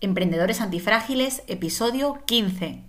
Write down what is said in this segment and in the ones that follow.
Emprendedores Antifrágiles, episodio 15.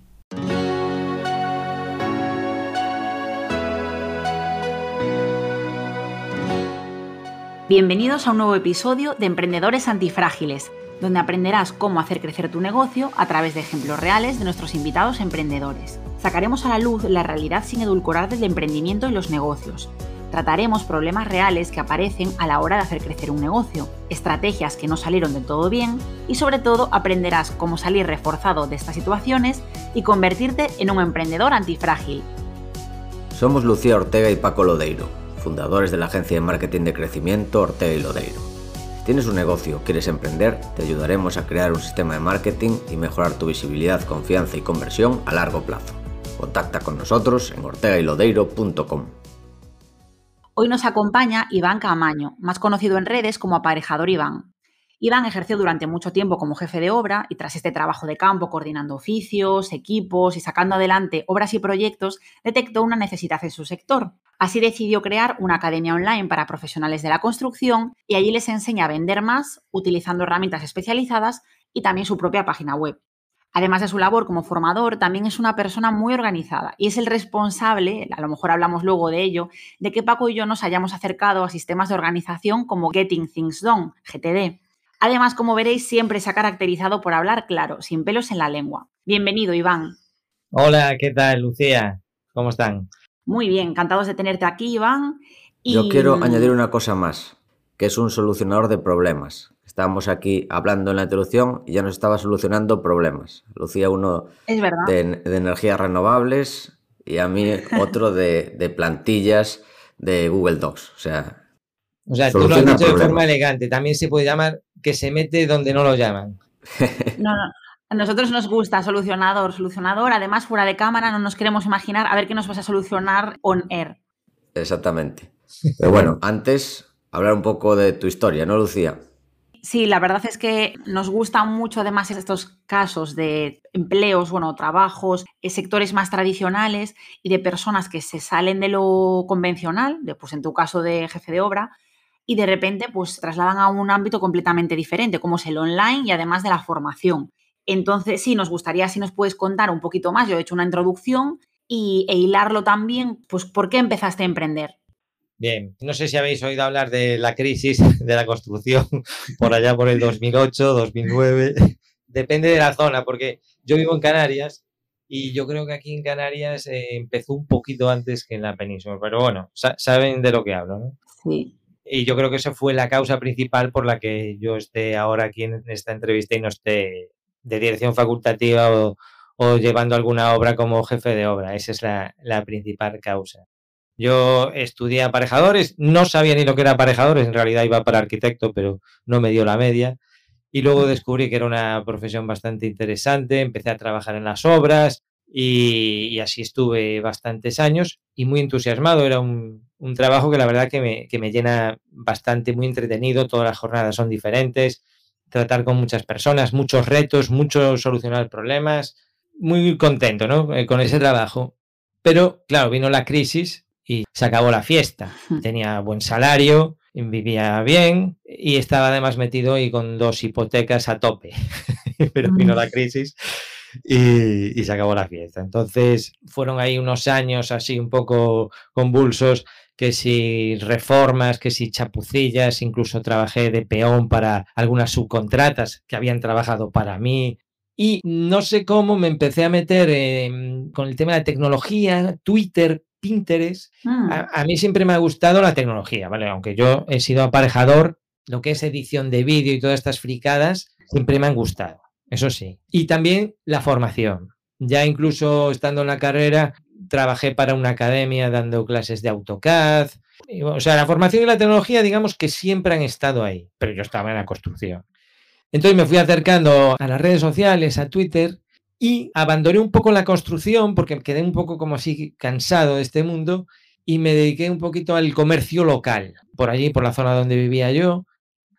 Bienvenidos a un nuevo episodio de Emprendedores Antifrágiles, donde aprenderás cómo hacer crecer tu negocio a través de ejemplos reales de nuestros invitados emprendedores. Sacaremos a la luz la realidad sin edulcorar del emprendimiento y los negocios Trataremos problemas reales que aparecen a la hora de hacer crecer un negocio, estrategias que no salieron del todo bien y sobre todo aprenderás cómo salir reforzado de estas situaciones y convertirte en un emprendedor antifrágil. Somos Lucía Ortega y Paco Lodeiro, fundadores de la agencia de marketing de crecimiento Ortega y Lodeiro. Si tienes un negocio, quieres emprender, te ayudaremos a crear un sistema de marketing y mejorar tu visibilidad, confianza y conversión a largo plazo. Contacta con nosotros en ortegaylodeiro.com. Hoy nos acompaña Iván Camaño, más conocido en redes como aparejador Iván. Iván ejerció durante mucho tiempo como jefe de obra y tras este trabajo de campo coordinando oficios, equipos y sacando adelante obras y proyectos, detectó una necesidad en su sector. Así decidió crear una academia online para profesionales de la construcción y allí les enseña a vender más utilizando herramientas especializadas y también su propia página web. Además de su labor como formador, también es una persona muy organizada y es el responsable, a lo mejor hablamos luego de ello, de que Paco y yo nos hayamos acercado a sistemas de organización como Getting Things Done, GTD. Además, como veréis, siempre se ha caracterizado por hablar claro, sin pelos en la lengua. Bienvenido, Iván. Hola, ¿qué tal, Lucía? ¿Cómo están? Muy bien, encantados de tenerte aquí, Iván. Yo quiero añadir una cosa más, que es un solucionador de problemas. Estábamos aquí hablando en la introducción y ya nos estaba solucionando problemas. Lucía uno de, energías renovables y a mí otro de, plantillas de Google Docs. O sea, o sea tú lo has dicho de forma elegante. También se puede llamar que se mete donde no lo llaman. no, no. A nosotros nos gusta solucionador, solucionador. Además, fuera de cámara no nos queremos imaginar a ver qué nos vas a solucionar on air. Exactamente. Pero bueno, antes hablar un poco de tu historia, ¿no, Lucía? Sí, la verdad es que nos gustan mucho además estos casos de empleos, bueno, trabajos, eh, sectores más tradicionales y de personas que se salen de lo convencional, pues en tu caso de jefe de obra, y de repente pues trasladan a un ámbito completamente diferente, como es el online y además de la formación. Entonces, sí, nos gustaría si nos puedes contar un poquito más. Yo he hecho una introducción y, e hilarlo también, pues, ¿por qué empezaste a emprender? Bien, no sé si habéis oído hablar de la crisis de la construcción por allá por el 2008, 2009. Depende de la zona, porque yo vivo en Canarias y yo creo que aquí en Canarias eh, empezó un poquito antes que en la península. Pero bueno, saben de lo que hablo, ¿no? Sí. Y yo creo que esa fue la causa principal por la que yo esté ahora aquí en esta entrevista y no esté de dirección facultativa o, llevando alguna obra como jefe de obra. Esa es la principal causa. Yo estudié aparejadores, no sabía ni lo que era aparejadores, en realidad iba para arquitecto, pero no me dio la media. Y luego descubrí que era una profesión bastante interesante, empecé a trabajar en las obras y, así estuve bastantes años y muy entusiasmado. Era un, trabajo que la verdad que me, que me llena bastante, muy entretenido, todas las jornadas son diferentes, tratar con muchas personas, muchos retos, mucho solucionar problemas, muy contento ¿no? Eh, con ese trabajo. Pero claro, vino la crisis y se acabó la fiesta. Tenía buen salario, vivía bien y estaba además metido y con dos hipotecas a tope. Pero vino la crisis y, se acabó la fiesta. Entonces fueron ahí unos años así un poco convulsos, que si reformas, que si chapucillas, incluso trabajé de peón para algunas subcontratas que habían trabajado para mí. Y no sé cómo me empecé a meter con el tema de tecnología, Twitter, Pinterest. Mm. A, mí siempre me ha gustado la tecnología, ¿vale? Aunque yo he sido aparejador, lo que es edición de vídeo y todas estas fricadas, siempre me han gustado, eso sí. Y también la formación. Ya incluso estando en la carrera, trabajé para una academia dando clases de AutoCAD. O sea, la formación y la tecnología, digamos que siempre han estado ahí, pero yo estaba en la construcción. Entonces me fui acercando a las redes sociales, a Twitter, y abandoné un poco la construcción porque quedé un poco como así cansado de este mundo y me dediqué un poquito al comercio local, por allí, por la zona donde vivía yo,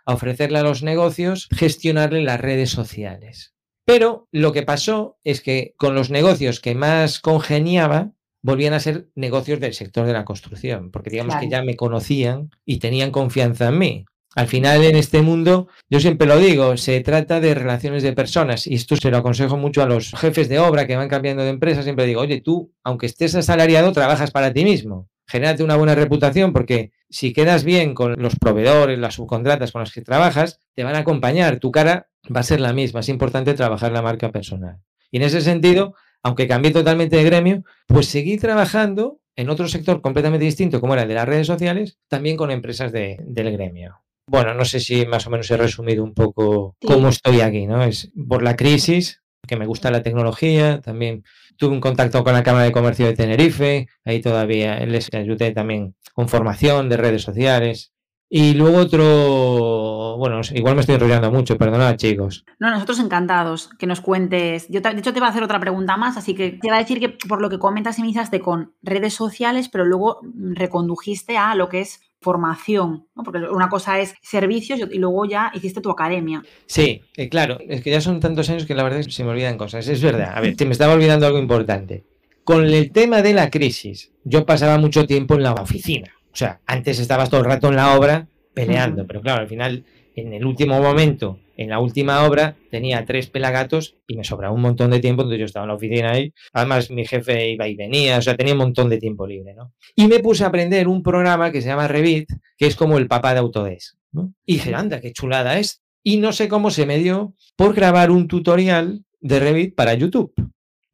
a ofrecerle a los negocios, gestionarle las redes sociales. Pero lo que pasó es que con los negocios que más congeniaba, volvían a ser negocios del sector de la construcción, porque digamos que ya me conocían y tenían confianza en mí. Al final, en este mundo, yo siempre lo digo, se trata de relaciones de personas y esto se lo aconsejo mucho a los jefes de obra que van cambiando de empresa. Siempre digo, oye, tú, aunque estés asalariado, trabajas para ti mismo. Genérate una buena reputación porque si quedas bien con los proveedores, las subcontratas con las que trabajas, te van a acompañar. Tu cara va a ser la misma. Es importante trabajar la marca personal. Y en ese sentido, aunque cambié totalmente de gremio, pues seguí trabajando en otro sector completamente distinto, como era el de las redes sociales, también con empresas del gremio. Bueno, no sé si más o menos he resumido un poco cómo estoy aquí, ¿no? Es por la crisis, que me gusta la tecnología, también tuve un contacto con la Cámara de Comercio de Tenerife, ahí todavía les ayudé también con formación de redes sociales. Y luego otro, bueno, igual me estoy enrollando mucho, perdonad chicos. No, nosotros encantados que nos cuentes. Yo de hecho te iba a hacer otra pregunta más, así que te iba a decir que por lo que comentas iniciaste con redes sociales, pero luego recondujiste a lo que es formación, ¿no? porque una cosa es servicios y luego ya hiciste tu academia. Sí, eh, claro, es que ya son tantos años que la verdad es que se me olvidan cosas, es verdad. A ver, te me estaba olvidando algo importante. Con el tema de la crisis, yo pasaba mucho tiempo en la oficina. O sea, antes estabas todo el rato en la obra peleando, pero claro, al final, en el último momento, en la última obra, tenía tres pelagatos y me sobraba un montón de tiempo, entonces yo estaba en la oficina ahí. Además, mi jefe iba y venía, o sea, tenía un montón de tiempo libre, ¿no? Y me puse a aprender un programa que se llama Revit, que es como el papá de Autodesk, ¿no? Y dije, anda, qué chulada es. Y no sé cómo se me dio por grabar un tutorial de Revit para YouTube.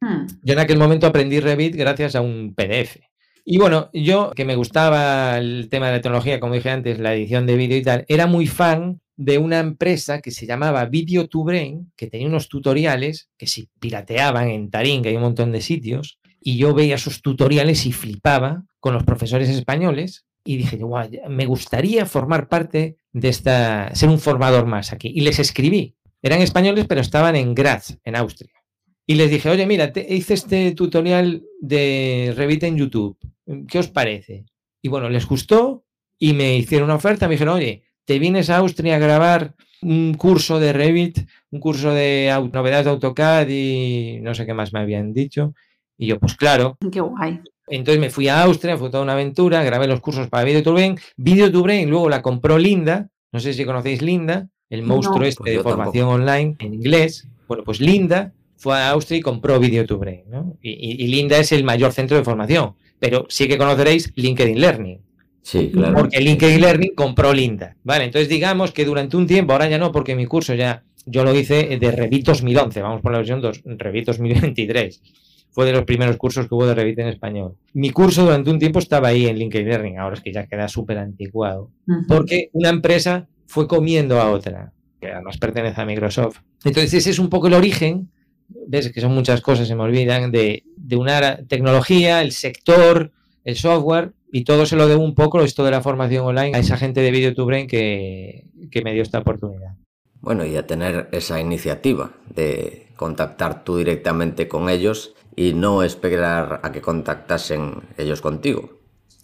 Hmm. Yo en aquel momento aprendí Revit gracias a un PDF. Y bueno, yo que me gustaba el tema de la tecnología, como dije antes, la edición de vídeo y tal, era muy fan de una empresa que se llamaba Video que tenía unos tutoriales que se pirateaban en Tarín, que hay un montón de sitios, y yo veía esos tutoriales y flipaba con los profesores españoles y dije, guau, me gustaría formar parte de esta, ser un formador más aquí. Y les escribí. Eran españoles, pero estaban en Graz, en Austria. Y les dije, oye, mira, te hice este tutorial de Revit en YouTube. ¿Qué os parece? Y bueno, les gustó y me hicieron una oferta. Me dijeron, oye, te vienes a Austria a grabar un curso de Revit, un curso de novedades de AutoCAD y no sé qué más me habían dicho. Y yo, pues claro. Qué guay. Entonces me fui a Austria, fue toda una aventura, grabé los cursos para Video Brain. Video Brain luego la compró Linda, no sé si conocéis Linda, el monstruo este pues de formación online en inglés. Bueno, pues Linda fue a Austria y compró Video to Brain. ¿no? Y, Linda es el mayor centro de formación, pero sí que conoceréis LinkedIn Learning. Sí, claro. Porque LinkedIn Learning compró Linda. Vale, entonces digamos que durante un tiempo, ahora ya no, porque mi curso ya, yo lo hice de Revit 2011, vamos por la versión 2, Revit 2023. Fue de los primeros cursos que hubo de Revit en español. Mi curso durante un tiempo estaba ahí en LinkedIn Learning, ahora es que ya queda súper anticuado, porque una empresa fue comiendo a otra, que además pertenece a Microsoft. Entonces ese es un poco el origen ves que son muchas cosas, se me olvidan, de, una tecnología, el sector, el software, y todo se lo debo un poco, esto de la formación online, a esa gente de Video que, que me dio esta oportunidad. Bueno, y a tener esa iniciativa de contactar tú directamente con ellos y no esperar a que contactasen ellos contigo.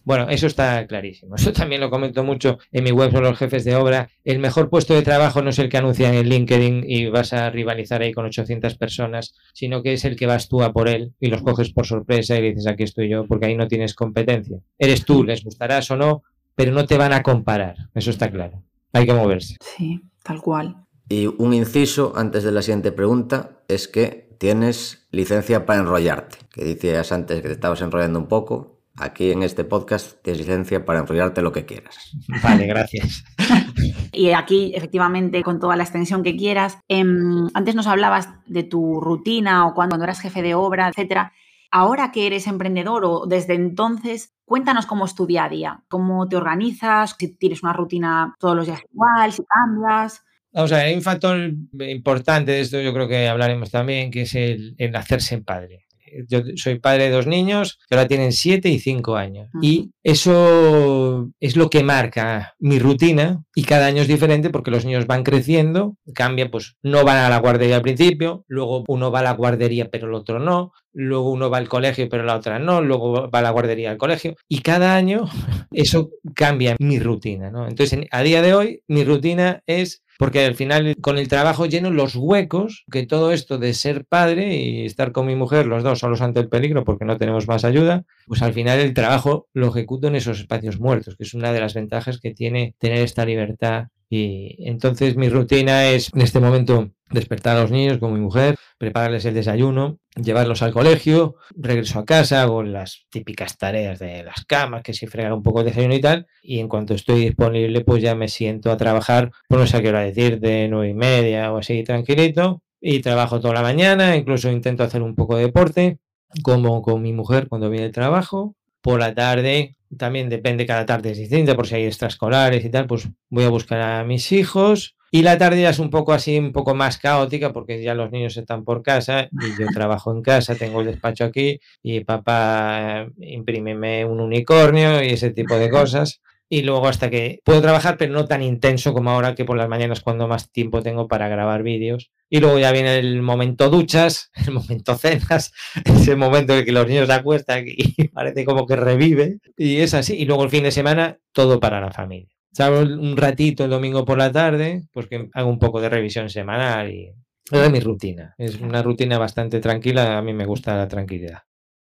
Bueno, eso está clarísimo. Eso también lo comento mucho en mi web sobre los jefes de obra. El mejor puesto de trabajo no es el que anuncian en LinkedIn y vas a rivalizar ahí con 800 personas, sino que es el que vas tú a por él y los coges por sorpresa y dices aquí estoy yo, porque ahí no tienes competencia. Eres tú, les gustarás o no, pero no te van a comparar. Eso está claro. Hay que moverse. Sí, tal cual. Y un inciso antes de la siguiente pregunta es que tienes licencia para enrollarte, que decías antes que te estabas enrollando un poco Aquí en este podcast tienes licencia para enrollarte lo que quieras. Vale, gracias. y aquí, efectivamente, con toda la extensión que quieras. Em, antes nos hablabas de tu rutina o cuando eras jefe de obra, etcétera. Ahora que eres emprendedor o desde entonces, cuéntanos cómo es tu día a día, cómo te organizas, si tienes una rutina todos los días igual, si cambias. Vamos a ver, hay un factor importante de esto, yo creo que hablaremos también, que es el, el hacerse padre yo soy padre de dos niños que ahora tienen siete y cinco años. Y eso es lo que marca mi rutina y cada año es diferente porque los niños van creciendo, cambia, pues no van a la guardería al principio, luego uno va a la guardería pero el otro no, luego uno va al colegio pero la otra no, luego va a la guardería al colegio y cada año eso cambia mi rutina. ¿no? Entonces, a día de hoy mi rutina es porque al final con el trabajo lleno los huecos que todo esto de ser padre y estar con mi mujer, los dos solos ante el peligro porque no tenemos más ayuda, pues al final el trabajo lo ejecuto en esos espacios muertos, que es una de las ventajas que tiene tener esta libertad Y entonces mi rutina es en este momento despertar a los niños con mi mujer, prepararles el desayuno, llevarlos al colegio, regreso a casa, hago las típicas tareas de las camas, que si fregar un poco de desayuno y tal, y en cuanto estoy disponible, pues ya me siento a trabajar, por no sé qué hora decir, de nueve y media o así, tranquilito, y trabajo toda la mañana, incluso intento hacer un poco de deporte, como con mi mujer cuando viene el trabajo, por la tarde, también depende, cada tarde es distinta, por si hay extraescolares y tal, pues voy a buscar a mis hijos, y la tarde ya es un poco así, un poco más caótica porque ya los niños están por casa y yo trabajo en casa, tengo el despacho aquí y papá imprímeme un unicornio y ese tipo de cosas. Y luego hasta que puedo trabajar, pero no tan intenso como ahora que por las mañanas cuando más tiempo tengo para grabar vídeos. Y luego ya viene el momento duchas, el momento cenas, ese momento en que los niños se acuestan y parece como que revive. Y es así. Y luego el fin de semana, todo para la familia salgo un ratito el domingo por la tarde, pues que hago un poco de revisión semanal y es mi rutina. Es una rutina bastante tranquila, a mí me gusta la tranquilidad.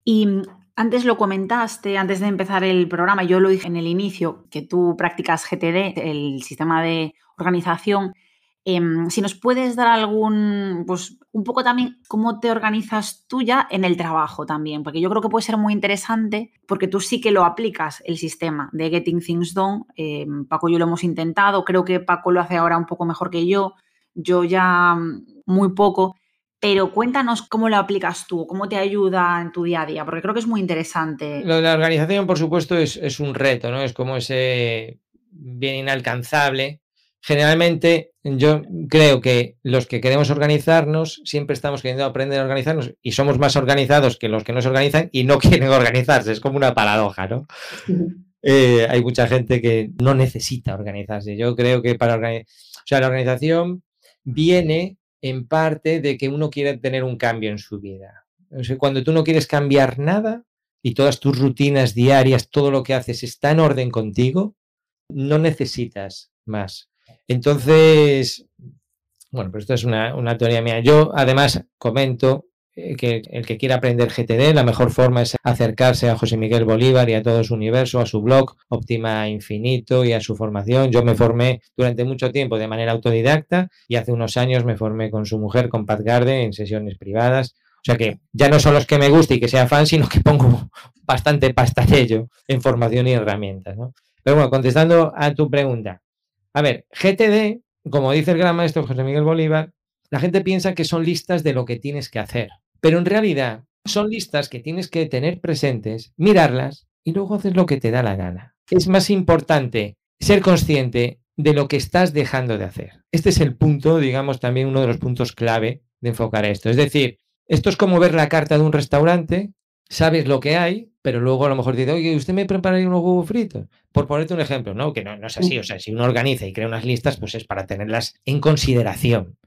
Y antes lo comentaste, antes de empezar el programa, yo lo dije en el inicio, que tú practicas GTD, el sistema de organización. Em, si nos puedes dar algún, pues un poco también cómo te organizas tú ya en el trabajo también, porque yo creo que puede ser muy interesante porque tú sí que lo aplicas el sistema de Getting Things Done. Em, Paco y yo lo hemos intentado, creo que Paco lo hace ahora un poco mejor que yo, yo ya mm, muy poco, pero cuéntanos cómo lo aplicas tú, cómo te ayuda en tu día a día, porque creo que es muy interesante. Lo de la organización, por supuesto, es, es un reto, ¿no? Es como ese bien inalcanzable generalmente yo creo que los que queremos organizarnos siempre estamos queriendo aprender a organizarnos y somos más organizados que los que no se organizan y no quieren organizarse. Es como una paradoja, ¿no? Eh, hay mucha gente que no necesita organizarse. Yo creo que para organizar, o sea, la organización viene en parte de que uno quiere tener un cambio en su vida. O sea, cuando tú no quieres cambiar nada y todas tus rutinas diarias, todo lo que haces está en orden contigo, no necesitas más. Entonces, bueno, pues esto es una, teoría mía. Yo además comento que el que quiera aprender GTD, la mejor forma es acercarse a José Miguel Bolívar y a todo su universo, a su blog Optima Infinito y a su formación. Yo me formé durante mucho tiempo de manera autodidacta y hace unos años me formé con su mujer, con Pat Garde, en sesiones privadas. O sea que ya no son los que me guste y que sea fan, sino que pongo bastante pasta ello en formación y herramientas. Pero bueno, contestando a tu pregunta, a ver, GTD, como dice el gran maestro José Miguel Bolívar, la gente piensa que son listas de lo que tienes que hacer, pero en realidad son listas que tienes que tener presentes, mirarlas y luego hacer lo que te da la gana. Es más importante ser consciente de lo que estás dejando de hacer. Este es el punto, digamos, también uno de los puntos clave de enfocar esto. Es decir, esto es como ver la carta de un restaurante, sabes lo que hay, pero luego a lo mejor dice, oye, ¿usted me prepararía unos huevos fritos? Por ponerte un ejemplo, ¿no? Que no, no, es así. O sea, si uno organiza y crea unas listas, pues es para tenerlas en consideración.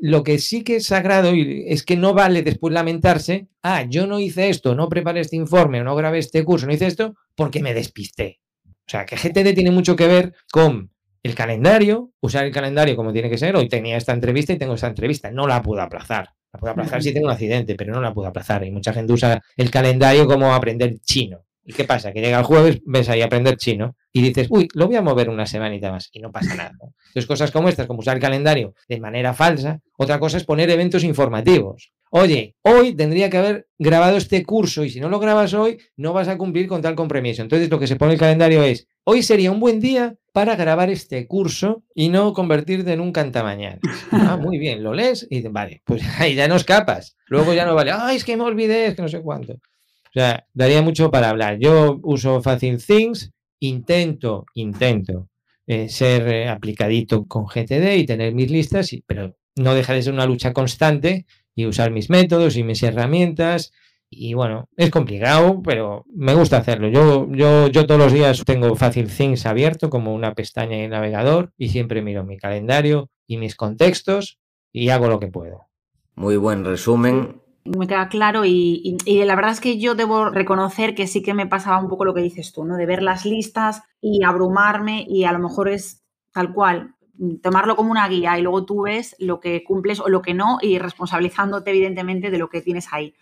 Lo que sí que es sagrado es que no vale después lamentarse, ah, yo no hice esto, no preparé este informe, no grabé este curso, no hice esto, porque me despisté. O sea, que GTD tiene mucho que ver con el calendario, usar el calendario como tiene que ser. Hoy tenía esta entrevista y tengo esta entrevista, no la puedo aplazar. La puedo aplazar si tengo un accidente, pero no la puedo aplazar. Y mucha gente usa el calendario como aprender chino. ¿Y qué pasa? Que llega el jueves, ves ahí a aprender chino y dices, uy, lo voy a mover una semanita más y no pasa nada. Entonces, cosas como estas, como usar el calendario de manera falsa. Otra cosa es poner eventos informativos. Oye, hoy tendría que haber grabado este curso y si no lo grabas hoy, no vas a cumplir con tal compromiso. Entonces, lo que se pone en el calendario es, hoy sería un buen día para grabar este curso y no convertirte en un cantamañana. Ah, muy bien, lo lees y dices, vale, pues ahí ya no escapas. Luego ya no vale, ay, es que me olvidé, es que no sé cuánto. O sea, daría mucho para hablar. Yo uso Fácil Things, intento, intento eh, ser eh, aplicadito con GTD y tener mis listas, pero no deja de ser una lucha constante y usar mis métodos y mis herramientas. Y bueno, es complicado, pero me gusta hacerlo. Yo, yo, yo todos los días tengo Fácil Things abierto como una pestaña en el navegador y siempre miro mi calendario y mis contextos y hago lo que puedo. Muy buen resumen me queda claro y, la verdad es que yo debo reconocer que sí que me pasaba un poco lo que dices tú, ¿no? De ver las listas y abrumarme y a lo mejor es tal cual, tomarlo como una guía y luego tú ves lo que cumples o lo que no y responsabilizándote evidentemente de lo que tienes ahí.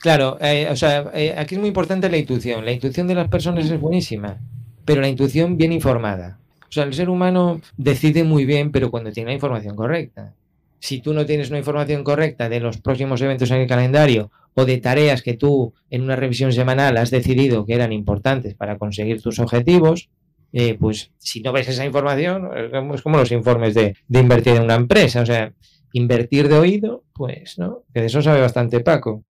Claro, eh, o sea, eh, aquí es muy importante la intuición. La intuición de las personas es buenísima, pero la intuición bien informada. O sea, el ser humano decide muy bien, pero cuando tiene la información correcta. Si tú no tienes una información correcta de los próximos eventos en el calendario o de tareas que tú en una revisión semanal has decidido que eran importantes para conseguir tus objetivos, eh, pues si no ves esa información, es como los informes de, invertir en una empresa, o sea, invertir de oído, pues, ¿no? Que de eso sabe bastante Paco.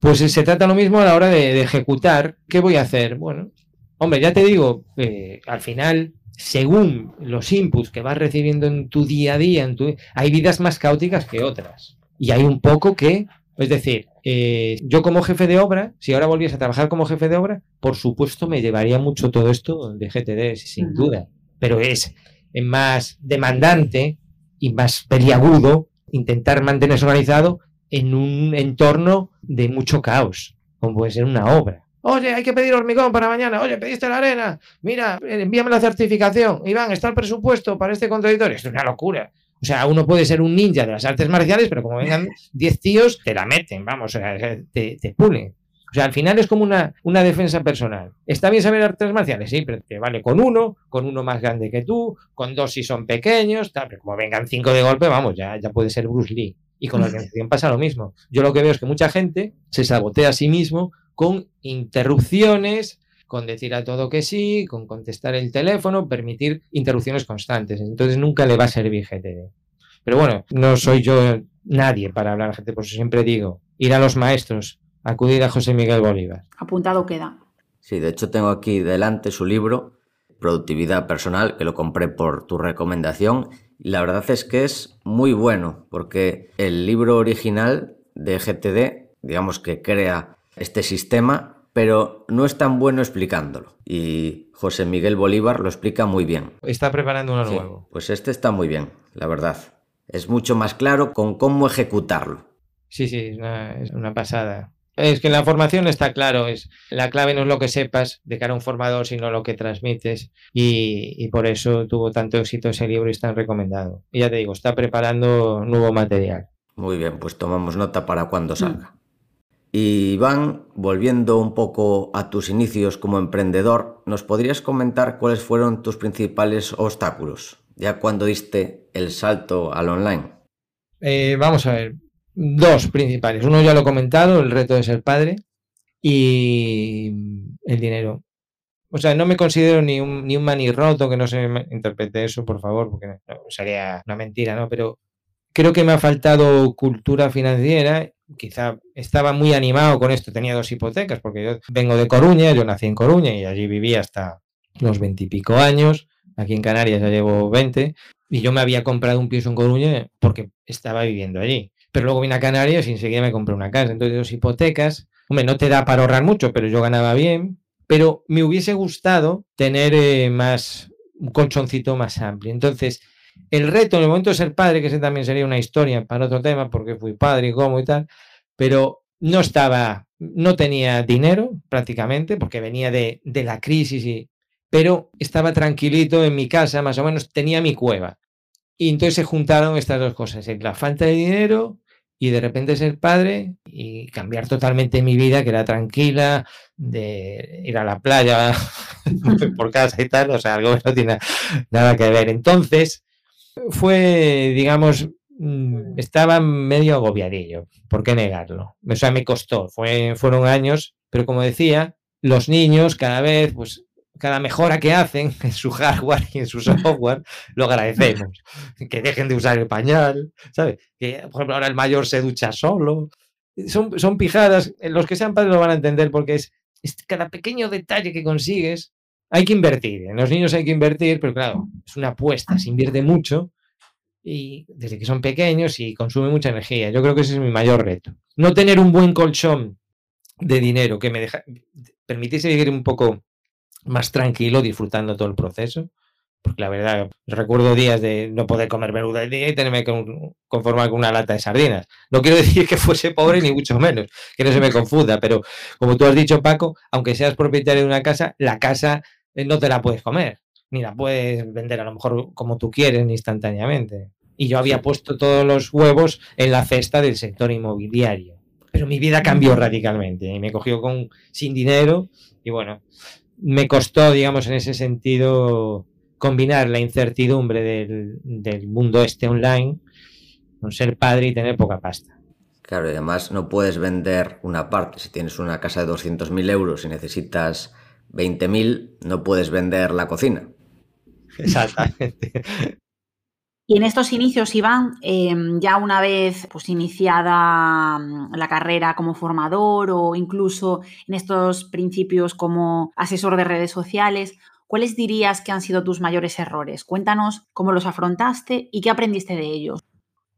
Pues se trata lo mismo a la hora de, ejecutar. ¿Qué voy a hacer? Bueno, hombre, ya te digo, eh, al final, según los inputs que vas recibiendo en tu día a día, en tu, hay vidas más caóticas que otras. Y hay un poco que es decir, eh, yo como jefe de obra, si ahora volviese a trabajar como jefe de obra, por supuesto me llevaría mucho todo esto de GTD, sin duda. Pero es más demandante y más peliagudo intentar mantenerse organizado en un entorno de mucho caos, como puede ser una obra. Oye, hay que pedir hormigón para mañana. Oye, pediste la arena. Mira, envíame la certificación. Iván, está el presupuesto para este contradictorio. Es una locura. O sea, uno puede ser un ninja de las artes marciales, pero como vengan 10 tíos, te la meten, vamos, te, te pulen. O sea, al final es como una, una, defensa personal. ¿Está bien saber artes marciales? Sí, pero te vale con uno, con uno más grande que tú, con dos si son pequeños, tal, pero como vengan cinco de golpe, vamos, ya, ya puede ser Bruce Lee. Y con la organización pasa lo mismo. Yo lo que veo es que mucha gente se sabotea a sí mismo con interrupciones, con decir a todo que sí, con contestar el teléfono, permitir interrupciones constantes. Entonces nunca le va a servir GTD. Pero bueno, no soy yo nadie para hablar GTD, por eso siempre digo, ir a los maestros, acudir a José Miguel Bolívar. Apuntado queda. Sí, de hecho tengo aquí delante su libro, Productividad Personal, que lo compré por tu recomendación. La verdad es que es muy bueno, porque el libro original de GTD, digamos que crea este sistema pero no es tan bueno explicándolo. Y José Miguel Bolívar lo explica muy bien. Está preparando uno nuevo. Pues este está muy bien, la verdad. Es mucho más claro con cómo ejecutarlo. Sí, sí, es una, pasada. Es que en la formación está claro, es la clave no es lo que sepas de cara a un formador, sino lo que transmites. Y, y, por eso tuvo tanto éxito ese libro y está recomendado. Y ya te digo, está preparando nuevo material. Muy bien, pues tomamos nota para cuando salga. Y Iván, volviendo un poco a tus inicios como emprendedor, ¿nos podrías comentar cuáles fueron tus principales obstáculos ya cuando diste el salto al online? Eh, vamos a ver, dos principales. Uno ya lo he comentado, el reto de ser padre y el dinero. O sea, no me considero ni un, ni un manirroto, que no se interprete eso, por favor, porque sería una mentira, ¿no? Pero creo que me ha faltado cultura financiera quizá estaba muy animado con esto, tenía dos hipotecas, porque yo vengo de Coruña, yo nací en Coruña y allí viví hasta los veintipico años, aquí en Canarias ya llevo 20, y yo me había comprado un piso en Coruña porque estaba viviendo allí. Pero luego vine a Canarias y enseguida me compré una casa. Entonces, dos hipotecas, hombre, no te da para ahorrar mucho, pero yo ganaba bien. Pero me hubiese gustado tener eh, más, un colchoncito más amplio. Entonces, el reto en el momento de ser padre, que ese también sería una historia para otro tema, porque fui padre y cómo y tal, pero no estaba, no tenía dinero prácticamente, porque venía de, la crisis, y, pero estaba tranquilito en mi casa, más o menos tenía mi cueva. Y entonces se juntaron estas dos cosas, la falta de dinero y de repente ser padre y cambiar totalmente mi vida, que era tranquila, de ir a la playa por casa y tal, o sea, algo que no tiene nada que ver. Entonces, fue, digamos, mm, estaba medio agobiadillo, ¿por qué negarlo? O sea, me costó, fue, fueron años, pero como decía, los niños cada vez, pues cada mejora que hacen en su hardware y en su software, lo agradecemos. Que dejen de usar el pañal, ¿sabes? Que, por ejemplo, ahora el mayor se ducha solo. Son, son pijadas, los que sean padres lo van a entender porque es, es cada pequeño detalle que consigues hay que invertir, en los niños hay que invertir, pero claro, es una apuesta, se invierte mucho y desde que son pequeños y consume mucha energía. Yo creo que ese es mi mayor reto. No tener un buen colchón de dinero que me deja, permitiese vivir un poco más tranquilo disfrutando todo el proceso. Porque la verdad, recuerdo días de no poder comer menuda el día y tenerme que conformar con una lata de sardinas. No quiero decir que fuese pobre ni mucho menos, que no se me confunda, pero como tú has dicho, Paco, aunque seas propietario de una casa, la casa eh, no te la puedes comer, ni la puedes vender a lo mejor como tú quieres instantáneamente. Y yo había puesto todos los huevos en la cesta del sector inmobiliario. Pero mi vida cambió radicalmente y me cogió con, sin dinero y bueno, me costó, digamos, en ese sentido combinar la incertidumbre del, del mundo este online con ser padre y tener poca pasta. Claro, y además no puedes vender una parte. Si tienes una casa de 200.000 euros y necesitas 20.000, no puedes vender la cocina. Exactamente. Y en estos inicios, Iván, eh, ya una vez pues, iniciada mm, la carrera como formador o incluso en estos principios como asesor de redes sociales, ¿cuáles dirías que han sido tus mayores errores? Cuéntanos cómo los afrontaste y qué aprendiste de ellos.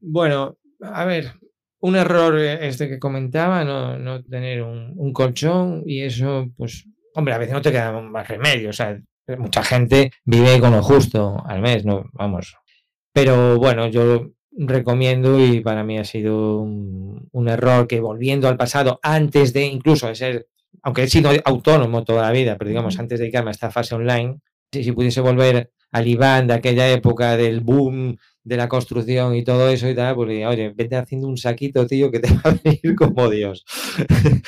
Bueno, a ver, un error este que comentaba, no, tener un, un, colchón y eso, pues, hombre, a veces no te queda más remedio, o sea, mucha gente vive con lo justo al mes, no, vamos, pero bueno, yo recomiendo y para mí ha sido un, error que volviendo al pasado, antes de incluso de ser, aunque he sido autónomo toda la vida, pero digamos antes de dedicarme a esta fase online, si, si pudiese volver al Iván de aquella época del boom de la construcción y todo eso y tal, pues oye, vete haciendo un saquito, tío, que te va a venir como Dios.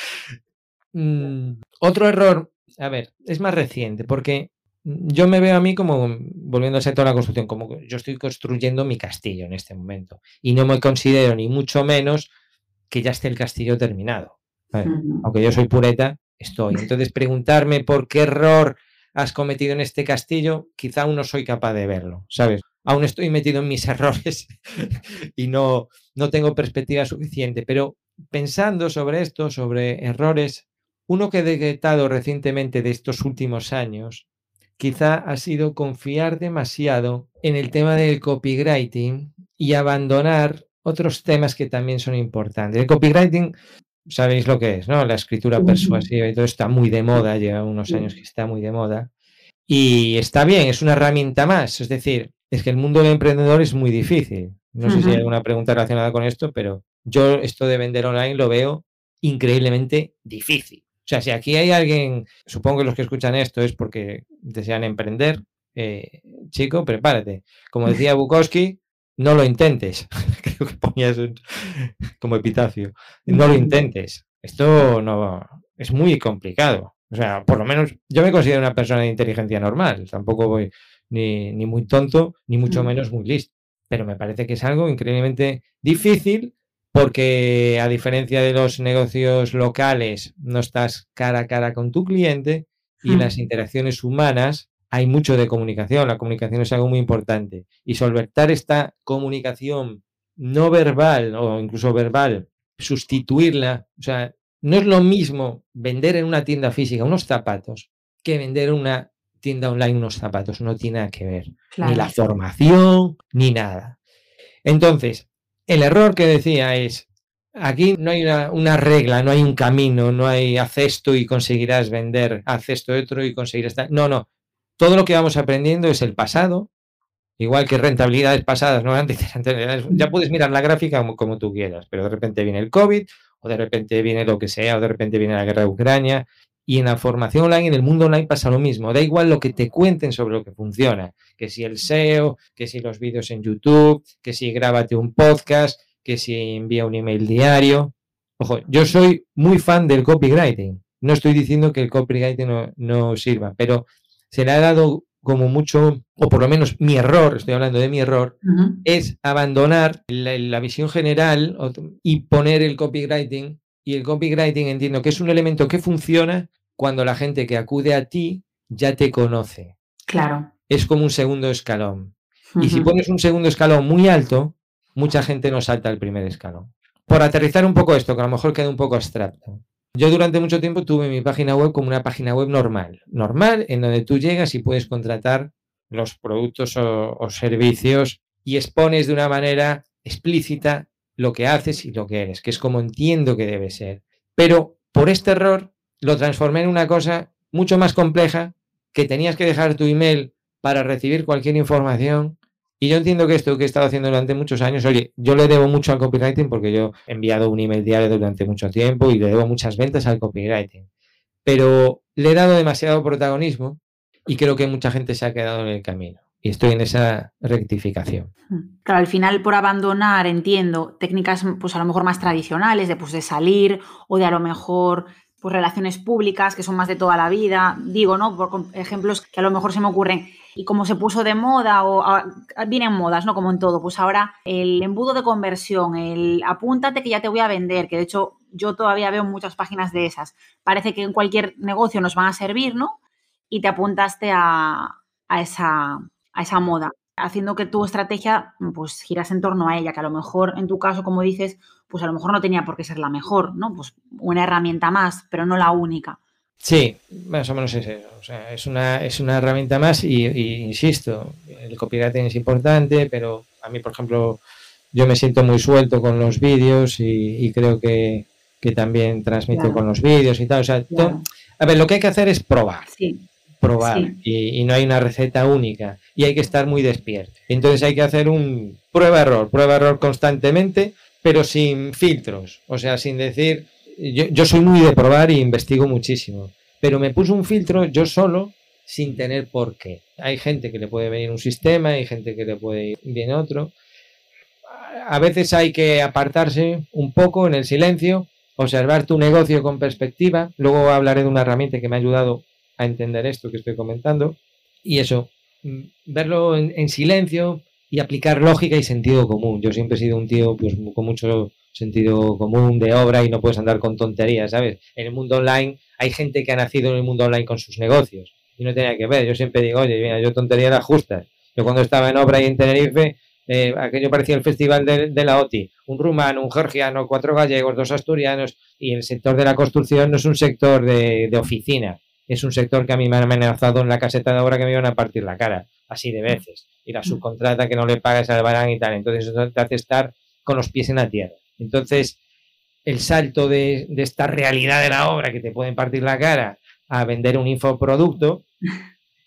Mm, otro error, a ver, es más reciente, porque yo me veo a mí como, volviendo al sector de la construcción, como yo estoy construyendo mi castillo en este momento y no me considero ni mucho menos que ya esté el castillo terminado. Aunque yo soy pureta, estoy. Entonces, preguntarme por qué error has cometido en este castillo, quizá aún no soy capaz de verlo, ¿sabes? Aún estoy metido en mis errores y no, no tengo perspectiva suficiente, pero pensando sobre esto, sobre errores, uno que he detectado recientemente de estos últimos años quizá ha sido confiar demasiado en el tema del copywriting y abandonar otros temas que también son importantes. El copywriting, sabéis lo que es, ¿no? La escritura persuasiva y todo está muy de moda, lleva unos años que está muy de moda. Y está bien, es una herramienta más. Es decir, es que el mundo del emprendedor es muy difícil. No sé si hay alguna pregunta relacionada con esto, pero yo esto de vender online lo veo increíblemente difícil. O sea, si aquí hay alguien, supongo que los que escuchan esto es porque desean emprender, eh, chico, prepárate. Como decía Bukowski, no lo intentes. Creo que ponía eso como epitafio. No lo intentes. Esto no es muy complicado. O sea, por lo menos yo me considero una persona de inteligencia normal. Tampoco voy ni, ni muy tonto, ni mucho menos muy listo. Pero me parece que es algo increíblemente difícil porque a diferencia de los negocios locales, no estás cara a cara con tu cliente y las interacciones humanas hay mucho de comunicación. La comunicación es algo muy importante. Y solventar esta comunicación no verbal o incluso verbal, sustituirla, o sea, no es lo mismo vender en una tienda física unos zapatos que vender en una tienda online unos zapatos. No tiene nada que ver. Ni la formación, ni nada. Entonces, el error que decía es, aquí no hay una, regla, no hay un camino, no hay haz esto y conseguirás vender, haz esto otro y conseguirás... No, no. Todo lo que vamos aprendiendo es el pasado, igual que rentabilidades pasadas, no antes, ya puedes mirar la gráfica como, tú quieras, pero de repente viene el COVID, o de repente viene lo que sea, o de repente viene la guerra de Ucrania, y en la formación online, en el mundo online pasa lo mismo. Da igual lo que te cuenten sobre lo que funciona. Que si el SEO, que si los vídeos en YouTube, que si grábate un podcast, que si envía un email diario. Ojo, yo soy muy fan del copywriting. No estoy diciendo que el copywriting no, sirva, pero se le ha dado como mucho, o por lo menos mi error, estoy hablando de mi error, es abandonar la, la visión general y poner el copywriting y el copywriting entiendo que es un elemento que funciona cuando la gente que acude a ti ya te conoce. Claro. Es como un segundo escalón. Y si pones un segundo escalón muy alto, mucha gente no salta al primer escalón. Por aterrizar un poco esto, que a lo mejor queda un poco abstracto. Yo durante mucho tiempo tuve mi página web como una página web normal. Normal, en donde tú llegas y puedes contratar los productos o servicios y expones de una manera explícita lo que haces y lo que eres, que es como entiendo que debe ser. Pero por este error lo transformé en una cosa mucho más compleja, que tenías que dejar tu email para recibir cualquier información. Y yo entiendo que esto que he estado haciendo durante muchos años, oye, yo le debo mucho al copywriting porque yo he enviado un email diario durante mucho tiempo y le debo muchas ventas al copywriting. Pero le he dado demasiado protagonismo y creo que mucha gente se ha quedado en el camino y estoy en esa rectificación. Claro, al final por abandonar, entiendo, técnicas pues a lo mejor más tradicionales, de, pues, de salir o de a lo mejor pues relaciones públicas que son más de toda la vida, digo, ¿no? Por ejemplos que a lo mejor se me ocurren, y como se puso de moda o vienen modas, ¿no? Como en todo, pues ahora el embudo de conversión, el apúntate que ya te voy a vender, que de hecho yo todavía veo muchas páginas de esas. Parece que en cualquier negocio nos van a servir, ¿no? Y te apuntaste a, esa, a esa moda, haciendo que tu estrategia pues giras en torno a ella, que a lo mejor en tu caso, como dices, pues a lo mejor no tenía por qué ser la mejor, ¿no? Pues una herramienta más, pero no la única. Sí, más o menos es eso. O sea, es una, es una herramienta más y, insisto, el copywriting es importante, pero a mí, por ejemplo, yo me siento muy suelto con los vídeos y, creo que, también transmito con los vídeos y tal. O sea, a ver, lo que hay que hacer es probar. Probar. Y, y, no hay una receta única. Y hay que estar muy despierto. Entonces hay que hacer un prueba-error, prueba-error constantemente, pero sin filtros. O sea, sin decir yo, soy muy de probar y investigo muchísimo, pero me puse un filtro yo solo sin tener por qué. Hay gente que le puede venir un sistema, hay gente que le puede ir bien otro. A veces hay que apartarse un poco en el silencio, observar tu negocio con perspectiva. Luego hablaré de una herramienta que me ha ayudado a entender esto que estoy comentando. Y eso, mm, verlo en, silencio y aplicar lógica y sentido común. Yo siempre he sido un tío pues, con mucho sentido común de obra y no puedes andar con tonterías, ¿sabes? En el mundo online hay gente que ha nacido en el mundo online con sus negocios y no tenía que ver. Yo siempre digo, oye, mira, yo tontería las justas. Yo cuando estaba en obra y en Tenerife, eh, aquello parecía el festival de, la OTI. Un rumano, un georgiano, cuatro gallegos, dos asturianos y el sector de la construcción no es un sector de, oficina. Es un sector que a mí me han amenazado en la caseta de obra que me iban a partir la cara, así de veces. Y la mm. subcontrata que no le paga se la y tal. Entonces eso te hace estar con los pies en la tierra. Entonces, el salto de, esta realidad de la obra que te pueden partir la cara a vender un infoproducto,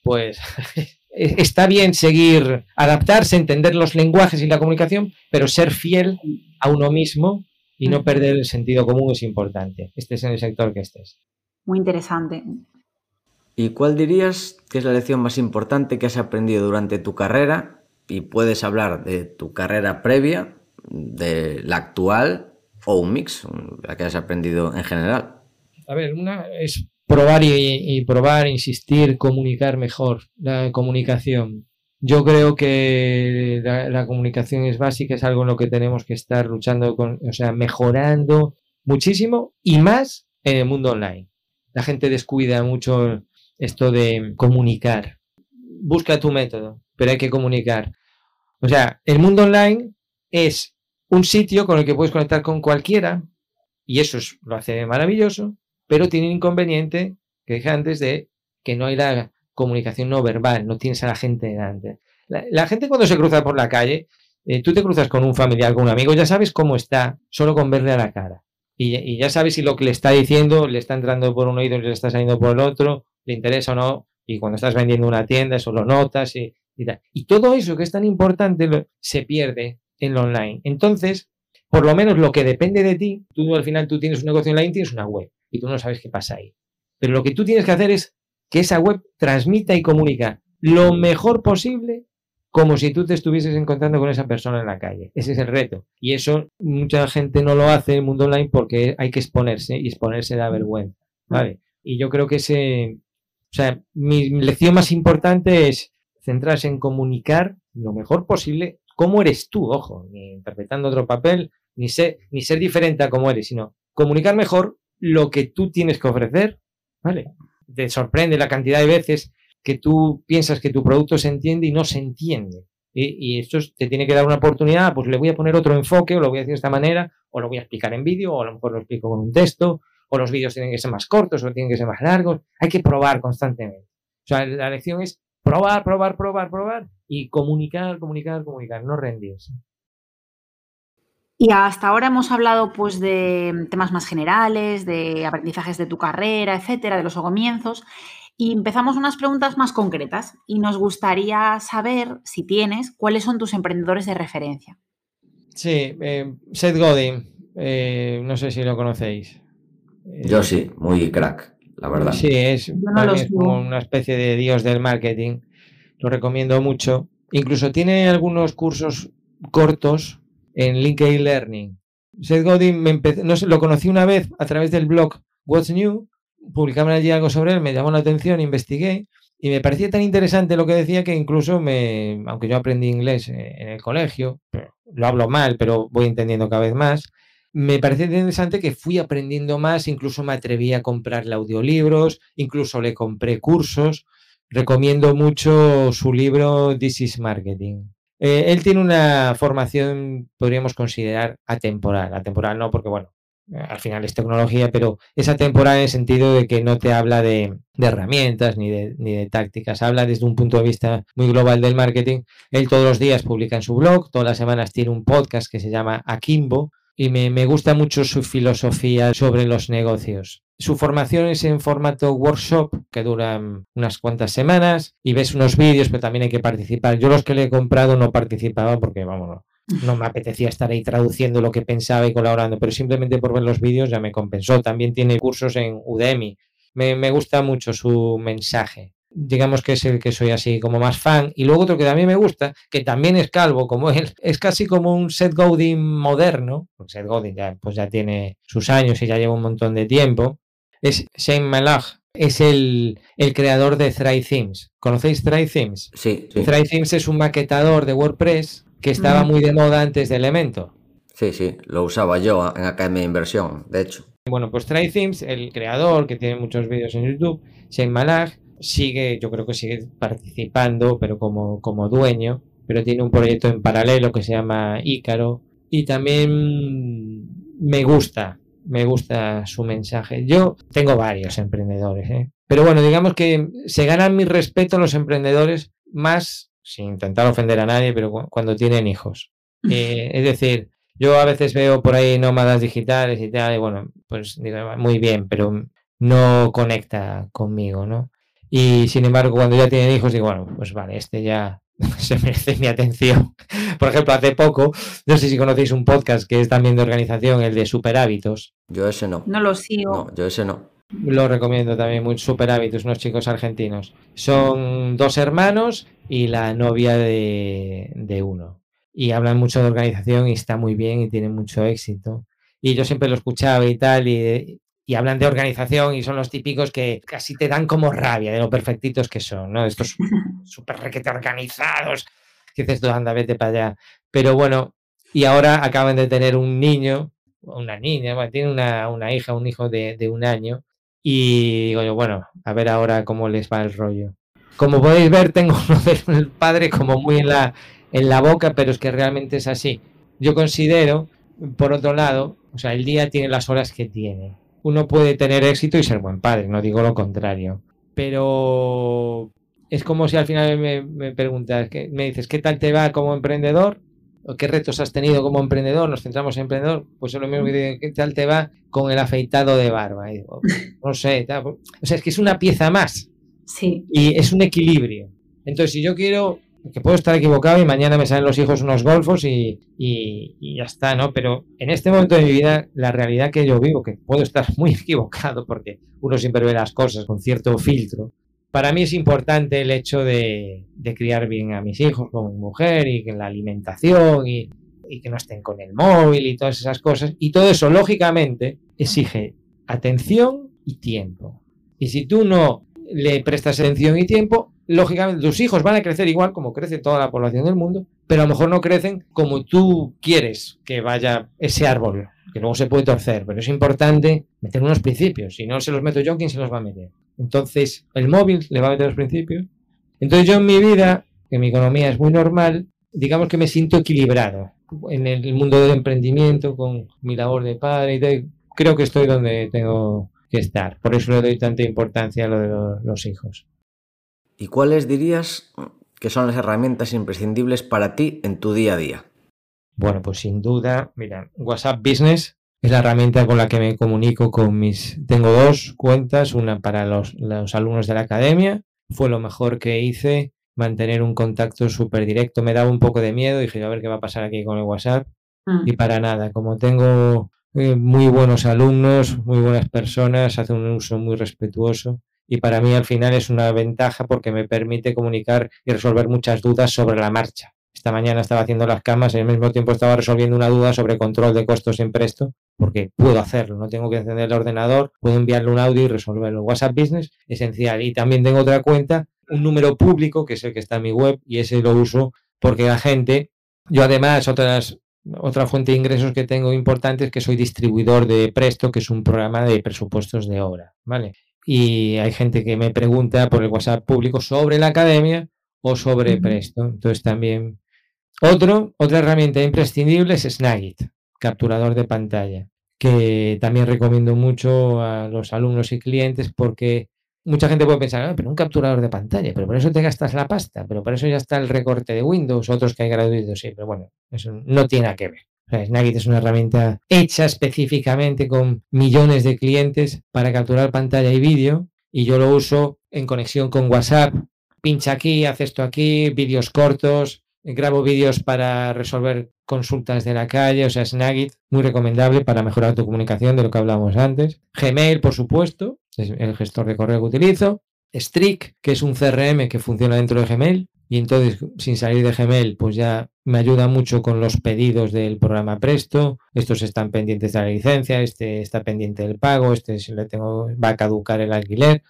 pues está bien seguir, adaptarse, entender los lenguajes y la comunicación, pero ser fiel a uno mismo y no perder el sentido común es importante. Estés en el sector que estés. Muy interesante. ¿Y cuál dirías que es la lección más importante que has aprendido durante tu carrera? Y puedes hablar de tu carrera previa de la actual o un mix, la que has aprendido en general? A ver, una es probar y, probar, insistir, comunicar mejor, la comunicación. Yo creo que la, comunicación es básica, es algo en lo que tenemos que estar luchando, con, o sea, mejorando muchísimo y más en el mundo online. La gente descuida mucho esto de comunicar. Busca tu método, pero hay que comunicar. O sea, el mundo online es un sitio con el que puedes conectar con cualquiera, y eso lo hace maravilloso, pero tiene un inconveniente que dije antes de que no hay la comunicación no verbal, no tienes a la gente delante. La, gente cuando se cruza por la calle, eh, tú te cruzas con un familiar, con un amigo, ya sabes cómo está, solo con verle a la cara. Y, ya sabes si lo que le está diciendo le está entrando por un oído y le está saliendo por el otro, le interesa o no. Y cuando estás vendiendo una tienda, eso lo notas y, y, y todo eso que es tan importante se pierde en lo online. Entonces, por lo menos lo que depende de ti, tú al final tú tienes un negocio online, tienes una web y tú no sabes qué pasa ahí. Pero lo que tú tienes que hacer es que esa web transmita y comunica lo mejor posible como si tú te estuvieses encontrando con esa persona en la calle. Ese es el reto. Y eso mucha gente no lo hace en el mundo online porque hay que exponerse y exponerse da vergüenza. ¿vale? Y yo creo que ese, sea, mi lección más importante es centrarse en comunicar lo mejor posible cómo eres tú, ojo, ni interpretando otro papel, ni ser, ni ser diferente a cómo eres, sino comunicar mejor lo que tú tienes que ofrecer, ¿vale? Te sorprende la cantidad de veces que tú piensas que tu producto se entiende y no se entiende. Y, esto te tiene que dar una oportunidad, pues le voy a poner otro enfoque, o lo voy a decir de esta manera, o lo voy a explicar en vídeo, o a lo mejor lo explico con un texto, o los vídeos tienen que ser más cortos, o tienen que ser más largos. Hay que probar constantemente. O sea, la lección es probar, probar, probar, probar y comunicar, comunicar, comunicar, no rendirse. Y hasta ahora hemos hablado pues de temas más generales, de aprendizajes de tu carrera, etcétera, de los comienzos. Y empezamos unas preguntas más concretas y nos gustaría saber, si tienes, cuáles son tus emprendedores de referencia. Sí, eh, Seth Godin, eh, no sé si lo conocéis. Yo sí, muy crack la verdad. Sí, es, como una especie de dios del marketing. Lo recomiendo mucho. Incluso tiene algunos cursos cortos en LinkedIn Learning. Seth Godin me no sé, lo conocí una vez a través del blog What's New. Publicaban allí algo sobre él, me llamó la atención, investigué Y me parecía tan interesante lo que decía que incluso me, aunque yo aprendí inglés eh, en el colegio, lo hablo mal, pero voy entendiendo cada vez más, me parecía interesante que fui aprendiendo más, incluso me atreví a comprarle audiolibros, incluso le compré cursos. Recomiendo mucho su libro This is Marketing. Eh, él tiene una formación, podríamos considerar, atemporal. Atemporal no, porque bueno, al final es tecnología, pero es atemporal en el sentido de que no te habla de, herramientas ni de, ni de, tácticas, habla desde un punto de vista muy global del marketing. Él todos los días publica en su blog, todas las semanas tiene un podcast que se llama Akimbo y me, me gusta mucho su filosofía sobre los negocios. Su formación es en formato workshop que duran unas cuantas semanas y ves unos vídeos, pero también hay que participar. Yo los que le he comprado no participaba porque, vamos, no me apetecía estar ahí traduciendo lo que pensaba y colaborando, pero simplemente por ver los vídeos ya me compensó. También tiene cursos en Udemy. Me, gusta mucho su mensaje. Digamos que es el que soy así como más fan. Y luego otro que también me gusta, que también es calvo como él, es casi como un Seth Godin moderno. Seth Godin ya, pues ya tiene sus años y ya lleva un montón de tiempo. Es Shane Malach, es el, creador de Thrive Themes. ¿Conocéis Thrive Themes? Sí, sí. Thrive Themes es un maquetador de WordPress que estaba muy de moda antes de Elementor. Sí, sí, lo usaba yo en Academia de Inversión, de hecho. Bueno, pues Try Themes, el creador que tiene muchos vídeos en YouTube, Shane Malach, sigue, yo creo que sigue participando, pero como, como dueño, pero tiene un proyecto en paralelo que se llama Ícaro y también me gusta, me gusta su mensaje. Yo tengo varios emprendedores, ¿eh? pero bueno, digamos que se ganan mi respeto los emprendedores más sin intentar ofender a nadie, pero cuando tienen hijos. Eh, es decir, yo a veces veo por ahí nómadas digitales y tal, y bueno, pues digo, muy bien, pero no conecta conmigo, ¿no? Y sin embargo, cuando ya tienen hijos, digo, bueno, pues vale, este ya se merece mi atención. Por ejemplo, hace poco, no sé si conocéis un podcast que es también de organización, el de Super Hábitos. Yo ese no. No lo sigo. No, yo ese no. Lo recomiendo también, muy super hábitos, unos chicos argentinos. Son dos hermanos y la novia de, uno. Y hablan mucho de organización y está muy bien y tienen mucho éxito. Y yo siempre lo escuchaba y tal, y, hablan de organización y son los típicos que casi te dan como rabia de lo perfectitos que son, ¿no? Estos súper requete organizados, que dices tú, anda, vete para allá. Pero bueno, y ahora acaban de tener un niño, una niña, bueno, tiene una, una, hija, un hijo de, de un año, y digo yo, bueno, a ver ahora cómo les va el rollo. Como podéis ver, tengo el padre como muy en la, en la boca, pero es que realmente es así. Yo considero, por otro lado, o sea, el día tiene las horas que tiene. Uno puede tener éxito y ser buen padre, no digo lo contrario. Pero es como si al final me, me preguntas, me dices, ¿qué tal te va como emprendedor? ¿Qué retos has tenido como emprendedor? Nos centramos en emprendedor. Pues es lo mismo que ¿qué tal te va con el afeitado de barba? no sé, o sea, es que es una pieza más. Sí. Y es un equilibrio. Entonces, si yo quiero, que puedo estar equivocado y mañana me salen los hijos unos golfos y, y, ya está, ¿no? Pero en este momento de mi vida, la realidad que yo vivo, que puedo estar muy equivocado porque uno siempre ve las cosas con cierto filtro, para mí es importante el hecho de, criar bien a mis hijos como mujer y que la alimentación y, que no estén con el móvil y todas esas cosas. Y todo eso, lógicamente, exige atención y tiempo. Y si tú no le prestas atención y tiempo, lógicamente tus hijos van a crecer igual como crece toda la población del mundo, pero a lo mejor no crecen como tú quieres que vaya ese árbol, que luego se puede torcer, pero es importante meter unos principios. Si no se los meto yo, ¿quién se los va a meter? Entonces, el móvil le va a meter los principios. Entonces, yo en mi vida, que mi economía es muy normal, digamos que me siento equilibrado en el mundo del emprendimiento, con mi labor de padre y tal. Creo que estoy donde tengo que estar. Por eso le doy tanta importancia a lo de los hijos. ¿Y cuáles dirías que son las herramientas imprescindibles para ti en tu día a día? Bueno, pues sin duda, mira, WhatsApp Business es la herramienta con la que me comunico con mis... Tengo dos cuentas, una para los, alumnos de la academia. Fue lo mejor que hice, mantener un contacto súper directo. Me daba un poco de miedo, dije, a ver qué va a pasar aquí con el WhatsApp. Mm. Y para nada, como tengo eh, muy buenos alumnos, muy buenas personas, hacen un uso muy respetuoso. Y para mí al final es una ventaja porque me permite comunicar y resolver muchas dudas sobre la marcha. Esta mañana estaba haciendo las camas y al mismo tiempo estaba resolviendo una duda sobre control de costos en Presto, porque puedo hacerlo, no tengo que encender el ordenador, puedo enviarle un audio y resolverlo. WhatsApp Business, esencial. Y también tengo otra cuenta un número público, que es el que está en mi web, y ese lo uso porque la gente, yo además, otras, otra fuente de ingresos que tengo importante es que soy distribuidor de Presto, que es un programa de presupuestos de obra, ¿vale? Y hay gente que me pregunta por el WhatsApp público sobre la academia o sobre Presto. Entonces también... Otro, otra herramienta imprescindible es Snagit, capturador de pantalla, que también recomiendo mucho a los alumnos y clientes porque mucha gente puede pensar, ah, pero un capturador de pantalla, pero por eso te gastas la pasta, pero por eso ya está el recorte de Windows, otros que hay gratuitos, sí, pero bueno, eso no tiene nada que ver. Snagit es una herramienta hecha específicamente con millones de clientes para capturar pantalla y vídeo y yo lo uso en conexión con WhatsApp. Pincha aquí, hace esto aquí, vídeos cortos, grabo vídeos para resolver consultas de la calle, o sea, Snagit, muy recomendable para mejorar tu comunicación de lo que hablamos antes. Gmail, por supuesto, es el gestor de correo que utilizo. Streak, que es un CRM que funciona dentro de Gmail. Y entonces, sin salir de Gmail, pues ya me ayuda mucho con los pedidos del programa Presto. Estos están pendientes de la licencia, este está pendiente del pago, este le tengo, va a caducar el alquiler.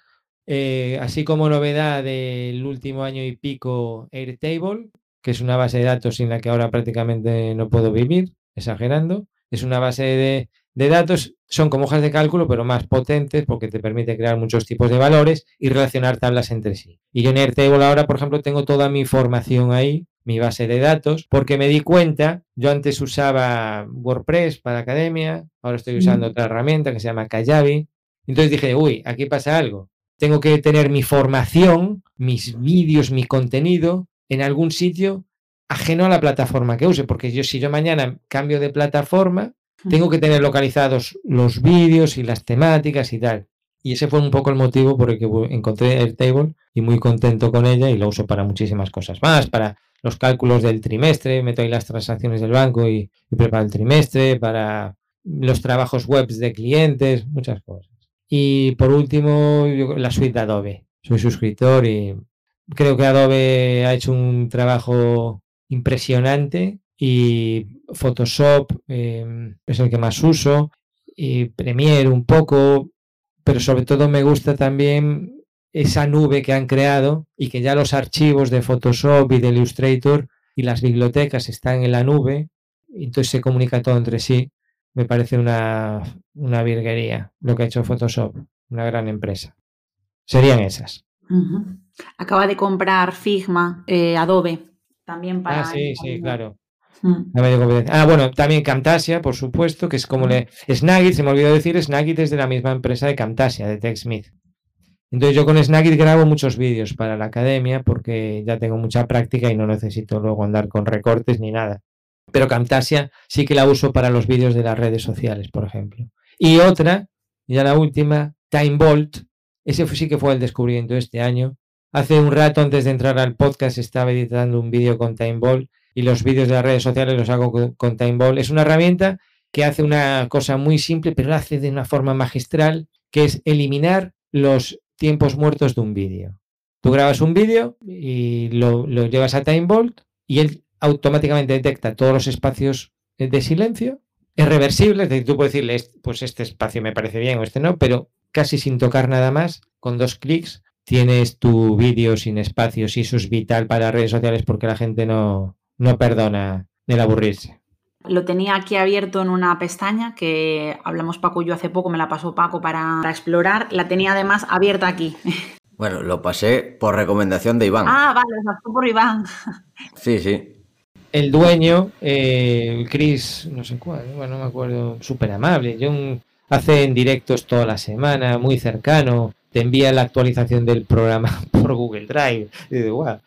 Eh, así como novedad del último año y pico, Airtable, que es una base de datos sin la que ahora prácticamente no puedo vivir, exagerando. Es una base de, datos, son como hojas de cálculo, pero más potentes porque te permite crear muchos tipos de valores y relacionar tablas entre sí. Y yo en Airtable ahora, por ejemplo, tengo toda mi información ahí, mi base de datos, porque me di cuenta, yo antes usaba WordPress para academia, ahora estoy usando otra herramienta que se llama Kajabi. Entonces dije, uy, aquí pasa algo. Tengo que tener mi formación, mis vídeos, mi contenido en algún sitio ajeno a la plataforma que use, porque yo si yo mañana cambio de plataforma, tengo que tener localizados los vídeos y las temáticas y tal. Y ese fue un poco el motivo por el que encontré Airtable y muy contento con ella y lo uso para muchísimas cosas más, para los cálculos del trimestre, meto ahí las transacciones del banco y, preparo el trimestre, para los trabajos web de clientes, muchas cosas. Y por último, la suite de Adobe. Soy suscriptor y Creo que Adobe ha hecho un trabajo impresionante y Photoshop em, es el que más uso y Premiere un poco, pero sobre todo me gusta también esa nube que han creado y que ya los archivos de Photoshop y de Illustrator y las bibliotecas están en la nube y entonces se comunica todo entre sí. Me parece una, una virguería lo que ha hecho Photoshop, una gran empresa. Serían esas. Acaba de comprar Figma, eh, Adobe, también para... Ah, sí, sí, claro. Mm. Ah, bueno, también Camtasia, por supuesto, que es como le... Snagit, se me olvidó decir, Snagit es de la misma empresa de Camtasia, de TechSmith. Entonces yo con Snagit grabo muchos vídeos para la academia porque ya tengo mucha práctica y no necesito luego andar con recortes ni nada. Pero Camtasia sí que la uso para los vídeos de las redes sociales, por ejemplo. Y otra, ya la última, TimeVolt, ese sí que fue el descubrimiento de este año. Hace un rato, antes de entrar al podcast, estaba editando un vídeo con TimeBall y los vídeos de las redes sociales los hago con TimeBall. Es una herramienta que hace una cosa muy simple, pero lo hace de una forma magistral, que es eliminar los tiempos muertos de un vídeo. Tú grabas un vídeo y lo, llevas a TimeBall y él automáticamente detecta todos los espacios de silencio. Es reversible, es decir, tú puedes decirle, pues este espacio me parece bien o este no, pero casi sin tocar nada más, con dos clics, tienes tu vídeo sin espacios y eso es vital para redes sociales porque la gente no, no perdona el aburrirse. Lo tenía aquí abierto en una pestaña que hablamos Paco y yo hace poco, me la pasó Paco para, explorar. La tenía además abierta aquí. Bueno, lo pasé por recomendación de Iván. Ah, vale, lo pasó por Iván. Sí, sí. El dueño, eh, Chris, no sé cuál, bueno, no me acuerdo, súper amable. Yo un, hacen directos toda la semana, muy cercano, te envía la actualización del programa por Google Drive. Y dices, guau,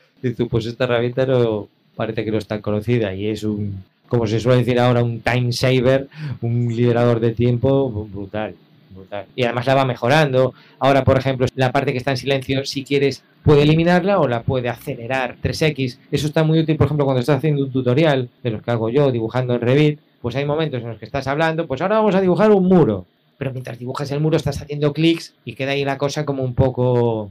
pues esta herramienta no parece que no está conocida y es un, como se suele decir ahora, un time saver, un liderador de tiempo brutal. Brutal. Y además la va mejorando. Ahora, por ejemplo, la parte que está en silencio, si quieres, puede eliminarla o la puede acelerar 3x. Eso está muy útil, por ejemplo, cuando estás haciendo un tutorial, de los que hago yo, dibujando en Revit pues hay momentos en los que estás hablando, pues ahora vamos a dibujar un muro. Pero mientras dibujas el muro estás haciendo clics y queda ahí la cosa como un poco...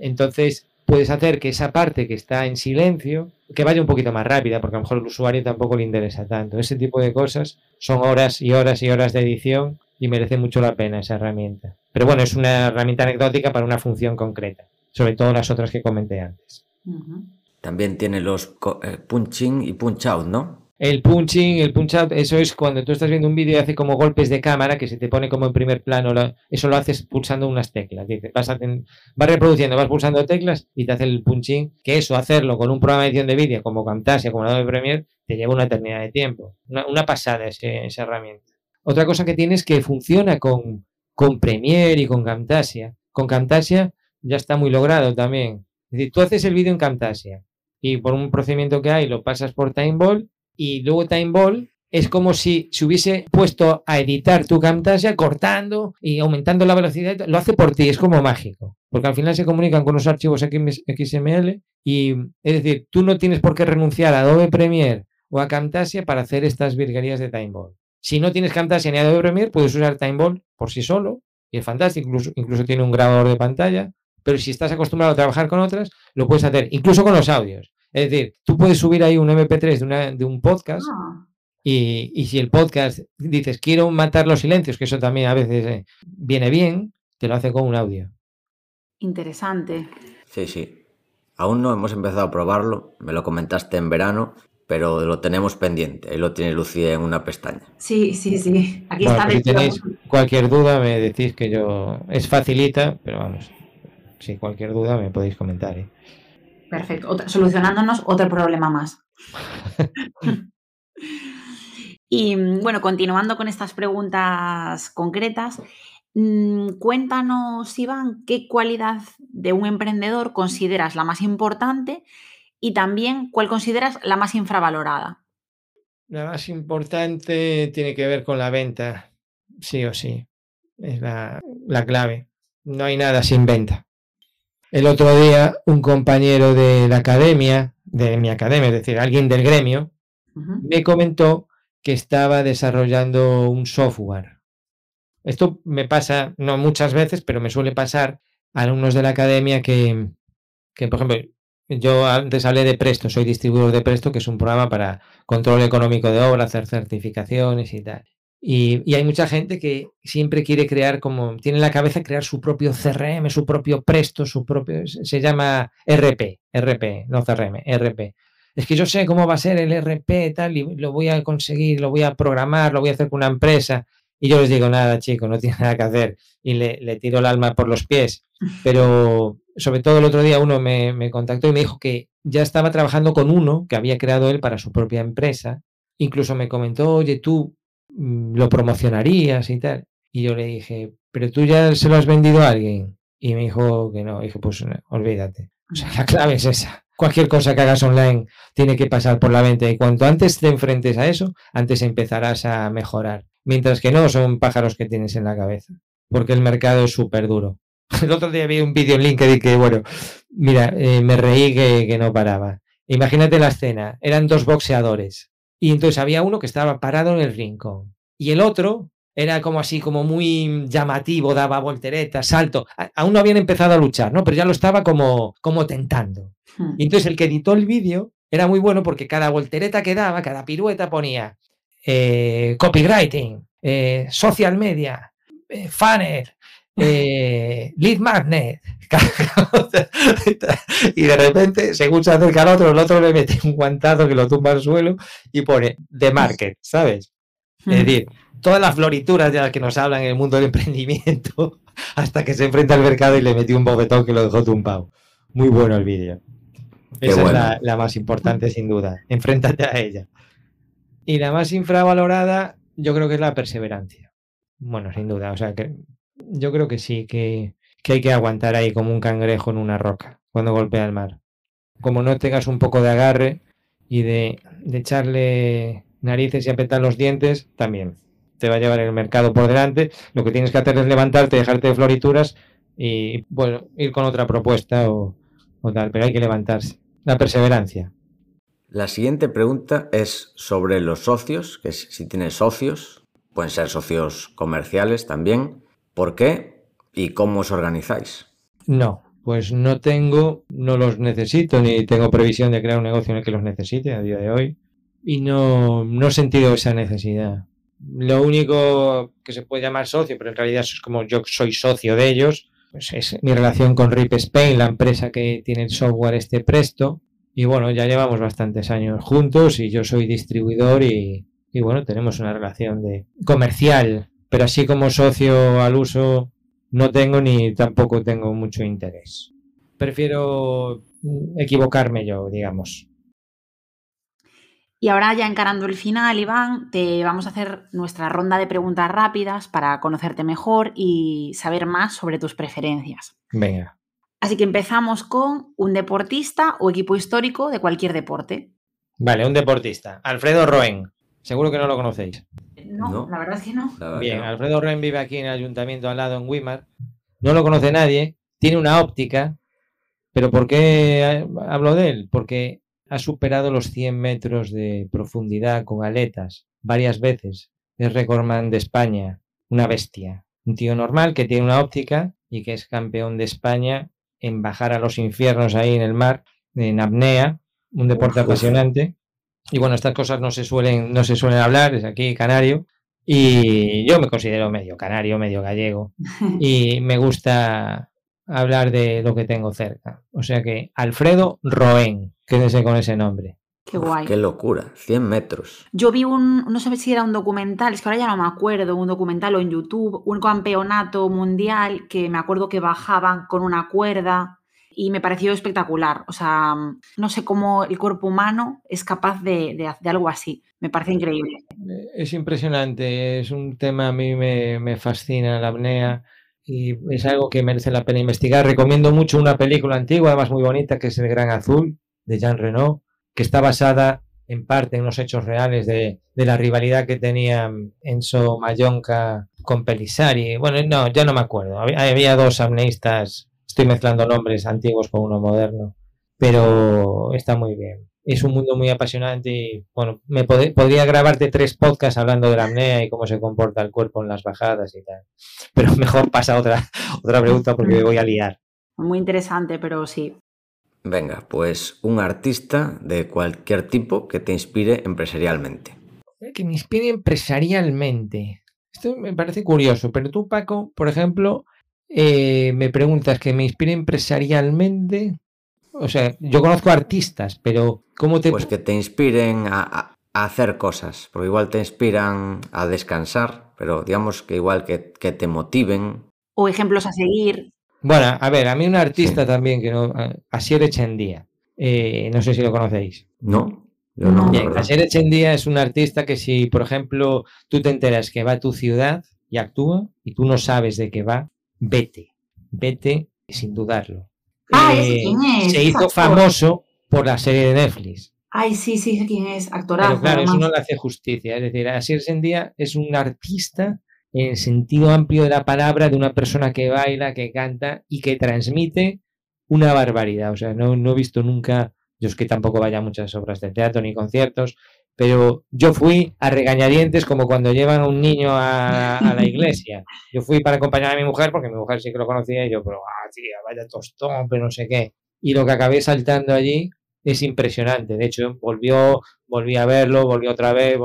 Entonces puedes hacer que esa parte que está en silencio, que vaya un poquito más rápida, porque a lo mejor el usuario tampoco le interesa tanto. Ese tipo de cosas son horas y horas y horas de edición y merece mucho la pena esa herramienta. Pero bueno, es una herramienta anecdótica para una función concreta. sobre todo las otras que comenté antes. También tiene los eh, punching y punch out, ¿no? El punching, el punch out, eso es cuando tú estás viendo un vídeo y hace como golpes de cámara que se te pone como en primer plano. eso lo haces pulsando unas teclas. vas, reproduciendo, vas pulsando teclas y te hace el punching. Que eso, hacerlo con un programa de edición de vídeo como Camtasia, como Adobe Premiere, te lleva una eternidad de tiempo. Una, pasada esa herramienta. Otra cosa que tiene es que funciona con, con Premiere y con Camtasia. Con Camtasia ya está muy logrado también. Es decir, tú haces el vídeo en Camtasia y por un procedimiento que hay lo pasas por Timeball y luego Timeball es como si se hubiese puesto a editar tu Camtasia cortando y aumentando la velocidad. Lo hace por ti, es como mágico. Porque al final se comunican con los archivos XML y es decir, tú no tienes por qué renunciar a Adobe Premiere o a Camtasia para hacer estas virguerías de Timeball. Si no tienes Camtasia ni Adobe Premiere, puedes usar Timeball por sí solo y es fantástico. Incluso, incluso tiene un grabador de pantalla. Pero si estás acostumbrado a trabajar con otras, lo puedes hacer, incluso con los audios. Es decir, tú puedes subir ahí un MP3 de, una, de un podcast ah. y, si el podcast dices quiero matar los silencios, que eso también a veces eh, viene bien, te lo hace con un audio. Interesante. Sí, sí. Aún no hemos empezado a probarlo, me lo comentaste en verano, pero lo tenemos pendiente. Ahí lo tiene Lucía en una pestaña. Sí, sí, sí. Aquí está. Si tenéis cualquier duda, me decís que yo. Es facilita, pero vamos. Si cualquier duda, me podéis comentar. ¿eh? Perfecto. solucionándonos otro problema más. y bueno, continuando con estas preguntas concretas, mm, cuéntanos, Iván, qué cualidad de un emprendedor consideras la más importante y también cuál consideras la más infravalorada. La más importante tiene que ver con la venta, sí o sí. Es la, la clave. No hay nada sin venta. El otro día un compañero de la academia, de mi academia, es decir, alguien del gremio, me comentó que estaba desarrollando un software. Esto me pasa, no muchas veces, pero me suele pasar a alumnos de la academia que, que, por ejemplo, yo antes hablé de Presto, soy distribuidor de Presto, que es un programa para control económico de obra, hacer certificaciones y tal. Y, hay mucha gente que siempre quiere crear como, tiene en la cabeza crear su propio CRM, su propio Presto, su propio, se llama RP, RP, no CRM, RP. Es que yo sé cómo va a ser el RP tal y lo voy a conseguir, lo voy a programar, lo voy a hacer con una empresa. Y yo les digo, nada, chico, no tiene nada que hacer. Y le, le tiro el alma por los pies. Pero sobre todo el otro día uno me, me contactó y me dijo que ya estaba trabajando con uno que había creado él para su propia empresa. Incluso me comentó, oye, tú lo promocionarías y tal. Y yo le dije, pero tú ya se lo has vendido a alguien. Y me dijo que no. dije, pues olvídate. O sea, la clave es esa. Cualquier cosa que hagas online tiene que pasar por la venta. Y cuanto antes te enfrentes a eso, antes empezarás a mejorar. Mientras que no, son pájaros que tienes en la cabeza. Porque el mercado es súper duro. El otro día vi un vídeo en LinkedIn que, bueno, mira, eh, me reí que, que no paraba. Imagínate la escena. Eran dos boxeadores y entonces había uno que estaba parado en el rincón. Y el otro era como así, como muy llamativo, daba volteretas, salto. Aún no habían empezado a luchar, ¿no? Pero ya lo estaba como, como tentando. Hmm. Y entonces el que editó el vídeo era muy bueno porque cada voltereta que daba, cada pirueta ponía eh, copywriting, eh, social media, eh, funnel, eh, lead magnet. y de repente, según se acerca al otro, el otro le mete un guantazo que lo tumba al suelo y pone The Market, ¿sabes? Es decir, todas las florituras de las que nos hablan en el mundo del emprendimiento, hasta que se enfrenta al mercado y le metió un bofetón que lo dejó tumbado. Muy bueno el vídeo. Esa es la, la, más importante, sin duda. Enfréntate a ella. Y la más infravalorada, yo creo que es la perseverancia. Bueno, sin duda. O sea, que yo creo que sí, que, hay que aguantar ahí como un cangrejo en una roca cuando golpea el mar. Como no tengas un poco de agarre y de, echarle narices y apretar los dientes, también te va a llevar el mercado por delante. Lo que tienes que hacer es levantarte, dejarte de florituras y, bueno, ir con otra propuesta o, o tal, pero hay que levantarse. La perseverancia. La siguiente pregunta es sobre los socios, que si tienes socios, pueden ser socios comerciales también, ¿Por qué y cómo os organizáis? No, pues no tengo, no los necesito, ni tengo previsión de crear un negocio en el que los necesite a día de hoy. Y no, no he sentido esa necesidad. Lo único que se puede llamar socio, pero en realidad es como yo soy socio de ellos, pues es mi relación con Rip Spain, la empresa que tiene el software este Presto. Y bueno, ya llevamos bastantes años juntos y yo soy distribuidor y, y bueno, tenemos una relación de comercial, pero así como socio al uso no tengo ni tampoco tengo mucho interés. Prefiero equivocarme yo, digamos. Y ahora ya encarando el final, Iván, te vamos a hacer nuestra ronda de preguntas rápidas para conocerte mejor y saber más sobre tus preferencias. Venga. Así que empezamos con un deportista o equipo histórico de cualquier deporte. Vale, un deportista. Alfredo Roen. Seguro que no lo conocéis. No, la verdad es que no. Bien, Alfredo Roen vive aquí en el ayuntamiento al lado en Wimar. No lo conoce nadie. Tiene una óptica. ¿Pero por qué hablo de él? Porque ha superado los 100 metros de profundidad con aletas varias veces. Es recordman de España, una bestia. Un tío normal que tiene una óptica y que es campeón de España en bajar a los infiernos ahí en el mar, en apnea, un deporte apasionante. Y bueno, estas cosas no se suelen, no se suelen hablar, es aquí canario. Y yo me considero medio canario, medio gallego. Y me gusta hablar de lo que tengo cerca. O sea que Alfredo Roen, quédese con ese nombre. Qué guay. qué locura, 100 metros. Yo vi un, no sé si era un documental, es que ahora ya no me acuerdo, un documental o en YouTube, un campeonato mundial que me acuerdo que bajaban con una cuerda y me pareció espectacular. O sea, no sé cómo el cuerpo humano es capaz de, de, algo así. Me parece increíble. Es impresionante, es un tema a mí me, me fascina, la apnea y es algo que merece la pena investigar. Recomiendo mucho una película antigua, además muy bonita, que es El Gran Azul, de Jean Reno, que está basada en parte en los hechos reales de, de la rivalidad que tenía Enzo Mayonca con Pelisari. Bueno, no, ya no me acuerdo. Había, había dos amneistas, estoy mezclando nombres antiguos con uno moderno, pero está muy bien es un mundo muy apasionante y bueno, me podría grabarte tres podcasts hablando de la apnea y cómo se comporta el cuerpo en las bajadas y tal. Pero mejor pasa otra, otra pregunta porque me voy a liar. Muy interesante, pero sí. Venga, pues un artista de cualquier tipo que te inspire empresarialmente. Que me inspire empresarialmente. Esto me parece curioso, pero tú, Paco, por ejemplo, eh, me preguntas que me inspire empresarialmente. O sea, yo conozco artistas, pero ¿cómo te...? Pues que te inspiren a, hacer cosas, porque igual te inspiran a descansar, pero digamos que igual que, te motiven. O ejemplos a seguir. Bueno, a ver, a mí un artista también que no... Asier Echendía. Eh, no sé si lo conocéis. No, yo no. Bien, Asier Echendía es un artista que si, por ejemplo, tú te enteras que va a tu ciudad y actúa y tú no sabes de qué va, vete. Vete sin dudarlo Ah, quién es. Se hizo famoso por la serie de Netflix. Ay, sí, sí, quién es, actorazo. Pero claro, eso no le hace justicia. Es decir, Asier Sendía es un artista en el sentido amplio de la palabra, de una persona que baila, que canta y que transmite una barbaridad. O sea, no, no he visto nunca, yo es que tampoco vaya a muchas obras de teatro ni conciertos, pero yo fui a regañadientes como cuando llevan a un niño a, la iglesia. Yo fui para acompañar a mi mujer, porque mi mujer sí que lo conocía, y yo, pero, ah, tía, vaya tostón, pero no sé qué. Y lo que acabé saltando allí es impresionante. De hecho, volvió, volví a verlo, volvió otra vez,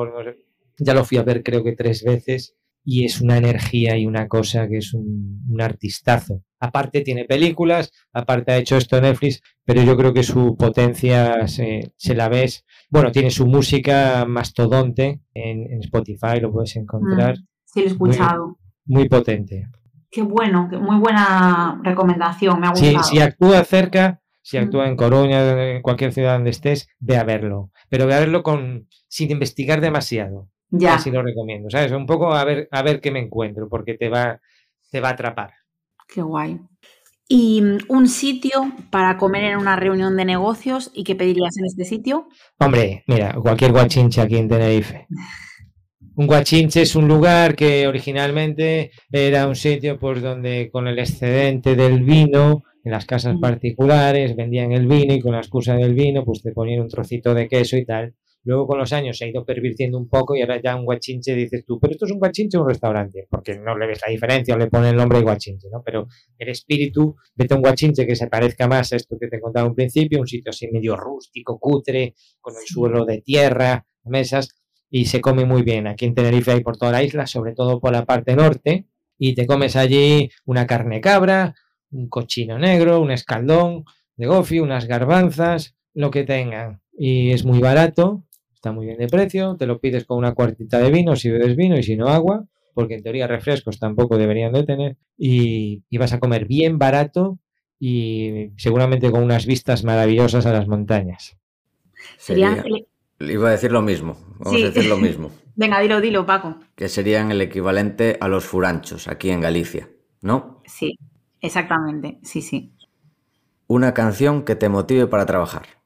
ya lo fui a ver creo que tres veces, y es una energía y una cosa que es un, un artistazo. Aparte tiene películas, aparte ha hecho esto Netflix, pero yo creo que su potencia se, la ves. Bueno, tiene su música mastodonte en, Spotify, lo puedes encontrar. Mm, sí, lo he escuchado. Muy, potente. Qué bueno, muy buena recomendación, me ha gustado. si actúa cerca, si mm. actúa en Coruña, en cualquier ciudad donde estés, ve a verlo. Pero ve a verlo con, sin investigar demasiado. Ya. Así lo recomiendo, ¿sabes? Un poco a ver, a ver qué me encuentro, porque te va, te va a atrapar. Qué guay. ¿Y mm, un sitio para comer en una reunión de negocios y qué pedirías en este sitio? Hombre, mira, cualquier guachinche aquí en Tenerife. Un guachinche es un lugar que originalmente era un sitio por donde con el excedente del vino en las casas particulares vendían el vino y con la excusa del vino pues te ponían un trocito de queso y tal Luego con los años se ha ido pervirtiendo un poco y ahora ya un guachinche dices tú, pero esto es un guachinche o un restaurante, porque no le ves la diferencia o le ponen el nombre de guachinche, ¿no? Pero el espíritu, vete a un guachinche que se parezca más a esto que te contaba un principio, un sitio así medio rústico, cutre, con el suelo de tierra, mesas, y se come muy bien. Aquí en Tenerife hay por toda la isla, sobre todo por la parte norte, y te comes allí una carne cabra, un cochino negro, un escaldón de gofi, unas garbanzas, lo que tengan. Y es muy barato, está muy bien de precio, te lo pides con una cuartita de vino si bebes vino y si no agua, porque en teoría refrescos tampoco deberían de tener, y, vas a comer bien barato y seguramente con unas vistas maravillosas a las montañas. Sería... Iba a decir lo mismo, vamos a decir lo mismo. Venga, dilo, dilo, Paco. Que serían el equivalente a los furanchos aquí en Galicia, ¿no? Sí, exactamente, sí, sí. Una canción que te motive para trabajar.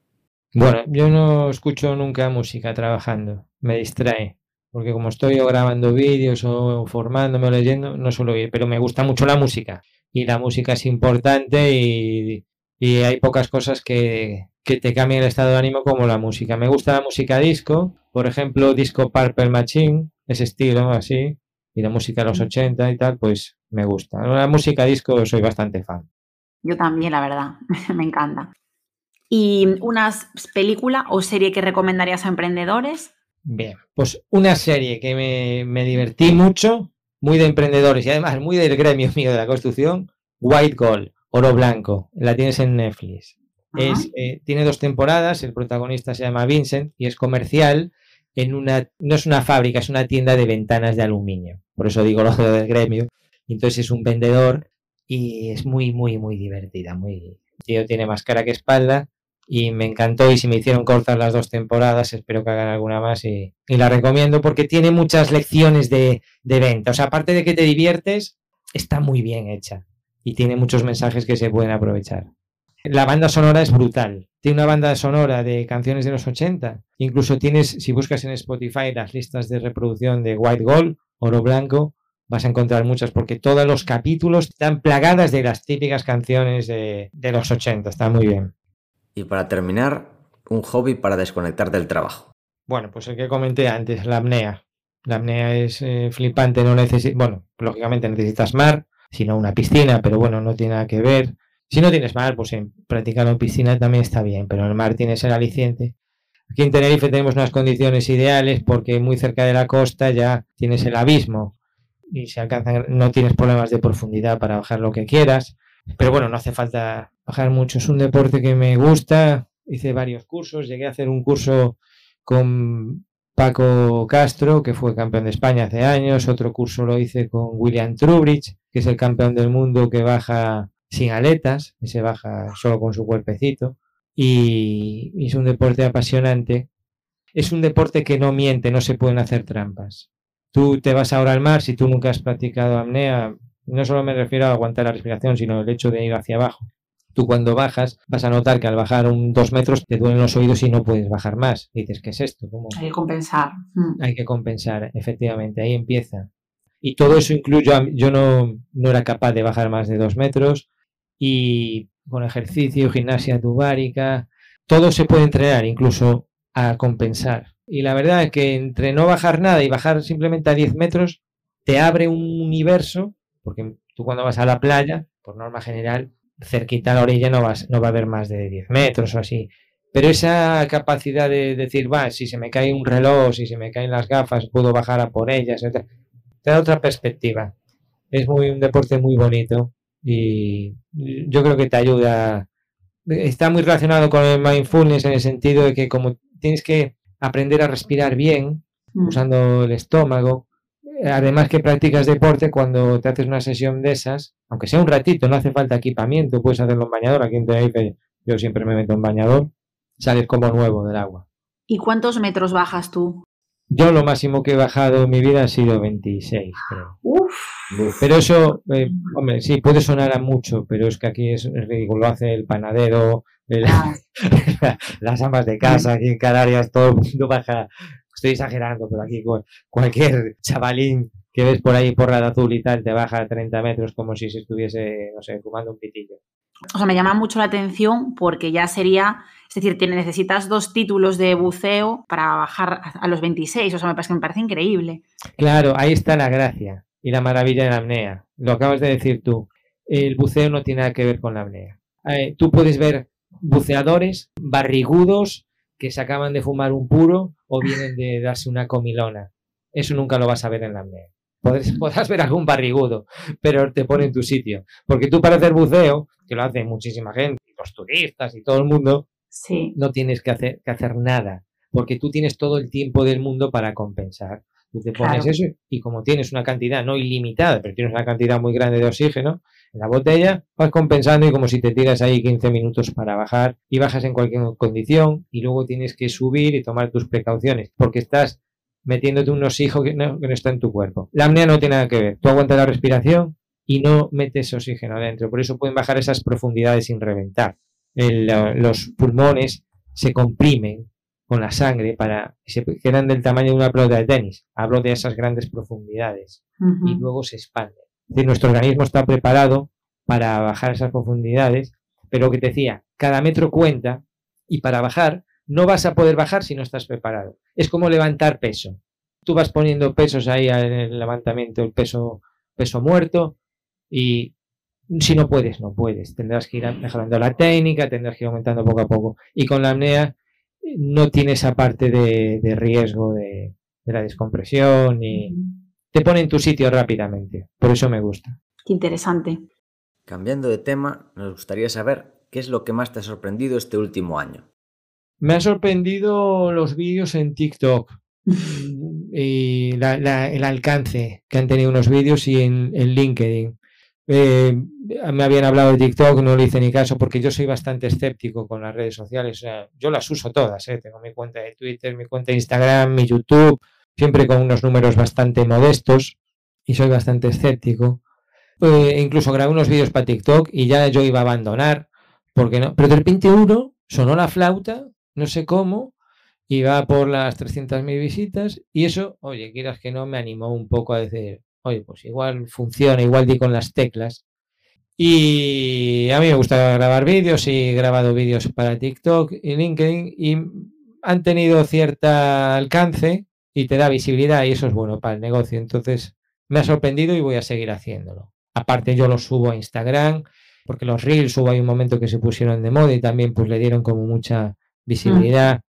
Bueno, yo no escucho nunca música trabajando, me distrae, porque como estoy grabando vídeos o formándome o leyendo, no suelo ir, pero me gusta mucho la música y la música es importante y, y hay pocas cosas que, que te cambien el estado de ánimo como la música. Me gusta la música disco, por ejemplo, disco Purple Machine, ese estilo así, y la música de los 80 y tal, pues me gusta. La música disco soy bastante fan. Yo también, la verdad, me encanta. ¿Y una película o serie que recomendarías a emprendedores? Bien, pues una serie que me, me divertí mucho, muy de emprendedores y además muy del gremio mío de la construcción, White Gold, Oro Blanco, la tienes en Netflix. Es, eh, tiene dos temporadas, el protagonista se llama Vincent y es comercial en una, no es una fábrica, es una tienda de ventanas de aluminio. Por eso digo lo del gremio. Entonces es un vendedor y es muy, muy, muy divertida. Muy, tío tiene más cara que espalda y me encantó y si me hicieron cortar las dos temporadas, espero que hagan alguna más y, la recomiendo porque tiene muchas lecciones de, de venta. O sea, aparte de que te diviertes, está muy bien hecha y tiene muchos mensajes que se pueden aprovechar. La banda sonora es brutal. Tiene una banda sonora de canciones de los 80. Incluso tienes, si buscas en Spotify las listas de reproducción de White Gold, Oro Blanco, vas a encontrar muchas porque todos los capítulos están plagadas de las típicas canciones de, los 80. Está muy bien. Y para terminar, un hobby para desconectar del trabajo. Bueno, pues el que comenté antes, la apnea. La apnea es eh, flipante, no necesitas, bueno, lógicamente necesitas mar, sino una piscina, pero bueno, no tiene nada que ver. Si no tienes mar, pues en en piscina también está bien, pero en el mar tienes el aliciente. Aquí en Tenerife tenemos unas condiciones ideales porque muy cerca de la costa ya tienes el abismo y se alcanzan, no tienes problemas de profundidad para bajar lo que quieras. Pero bueno, no hace falta bajar mucho. Es un deporte que me gusta. Hice varios cursos. Llegué a hacer un curso con Paco Castro, que fue campeón de España hace años. Otro curso lo hice con William Trubridge, que es el campeón del mundo que baja sin aletas, y se baja solo con su cuerpecito. Y, es un deporte apasionante. Es un deporte que no miente, no se pueden hacer trampas. Tú te vas ahora al mar, si tú nunca has practicado apnea, no solo me refiero a aguantar la respiración, sino el hecho de ir hacia abajo. Tú cuando bajas vas a notar que al bajar un dos metros te duelen los oídos y no puedes bajar más. dices, ¿qué es esto? Hay que compensar. Mm. Hay que compensar, efectivamente, ahí empieza. Y todo eso incluye, yo no, no era capaz de bajar más de dos metros, y con ejercicio, gimnasia tubárica, todo se puede entrenar, incluso a compensar. Y la verdad es que entre no bajar nada y bajar simplemente a 10 metros, te abre un universo, porque tú cuando vas a la playa, por norma general, cerquita a la orilla no, vas, no va a haber más de 10 metros o así. Pero esa capacidad de decir, va, si se me cae un reloj, si se me caen las gafas, puedo bajar a por ellas, te da otra perspectiva. Es muy, un deporte muy bonito y yo creo que te ayuda. Está muy relacionado con el mindfulness en el sentido de que como tienes que aprender a respirar bien, mm. usando el estómago, además que practicas deporte cuando te haces una sesión de esas, aunque sea un ratito, no hace falta equipamiento, puedes hacerlo en bañador, aquí en Tenerife yo siempre me meto en bañador, sales como nuevo del agua. ¿Y cuántos metros bajas tú? Yo lo máximo que he bajado en mi vida ha sido 26, creo. Pero eso, eh, hombre, sí, puede sonar a mucho, pero es que aquí es ridículo. Lo hace el panadero, ah. las amas de casa, aquí en Canarias, todo el mundo baja. Estoy exagerando, pero aquí cualquier chavalín que ves por ahí por la azul y tal te baja a 30 metros como si se estuviese, no sé, fumando un pitillo. O sea, me llama mucho la atención porque ya sería es decir, necesitas dos títulos de buceo para bajar a los 26. O sea, me parece, me parece increíble. Claro, ahí está la gracia y la maravilla de la apnea. Lo acabas de decir tú. El buceo no tiene nada que ver con la apnea. Eh, tú puedes ver buceadores barrigudos que se acaban de fumar un puro o vienen de darse una comilona. Eso nunca lo vas a ver en la apnea. podrás ver algún barrigudo, pero te pone en tu sitio. Porque tú para hacer buceo, que lo hace muchísima gente, los turistas y todo el mundo, sí. no tienes que hacer, que hacer nada, porque tú tienes todo el tiempo del mundo para compensar. Tú te pones eso y como tienes una cantidad no ilimitada, pero tienes una cantidad muy grande de oxígeno en la botella, vas compensando y como si te tiras ahí 15 minutos para bajar y bajas en cualquier condición y luego tienes que subir y tomar tus precauciones porque estás metiéndote un oxígeno que no, está en tu cuerpo. La apnea no tiene nada que ver. Tú aguantas la respiración y no metes oxígeno adentro. Por eso pueden bajar esas profundidades sin reventar. los pulmones se comprimen con la sangre para se quedan del tamaño de una pelota de tenis. Hablo de esas grandes profundidades y luego se expanden. nuestro organismo está preparado para bajar esas profundidades, pero lo que te decía, cada metro cuenta y para bajar no vas a poder bajar si no estás preparado. Es como levantar peso. Tú vas poniendo pesos ahí en el levantamiento, el peso, peso muerto, y si no puedes, no puedes. Tendrás que ir mejorando la técnica, tendrás que ir aumentando poco a poco. Y con la apnea no tiene esa parte de, riesgo de, la descompresión y te pone en tu sitio rápidamente. Por eso me gusta. Qué interesante. Cambiando de tema, nos gustaría saber qué es lo que más te ha sorprendido este último año. Me ha sorprendido los vídeos en TikTok y el alcance que han tenido unos vídeos y en, LinkedIn. Eh, me habían hablado de TikTok, no le hice ni caso porque yo soy bastante escéptico con las redes sociales. yo las uso todas, ¿eh? tengo mi cuenta de Twitter, mi cuenta de Instagram, mi YouTube, siempre con unos números bastante modestos y soy bastante escéptico. Eh, incluso grabé unos vídeos para TikTok y ya yo iba a abandonar porque no. Pero de repente uno sonó la flauta no sé cómo, va por las 300.000 visitas, y eso, oye, quieras que no, me animó un poco a decir, oye, pues igual funciona, igual di con las teclas. Y a mí me gusta grabar vídeos y he grabado vídeos para TikTok y LinkedIn y han tenido cierta alcance y te da visibilidad y eso es bueno para el negocio. Entonces me ha sorprendido y voy a seguir haciéndolo. Aparte yo lo subo a Instagram porque los reels hubo hay un momento que se pusieron de moda y también pues le dieron como mucha visibilidad.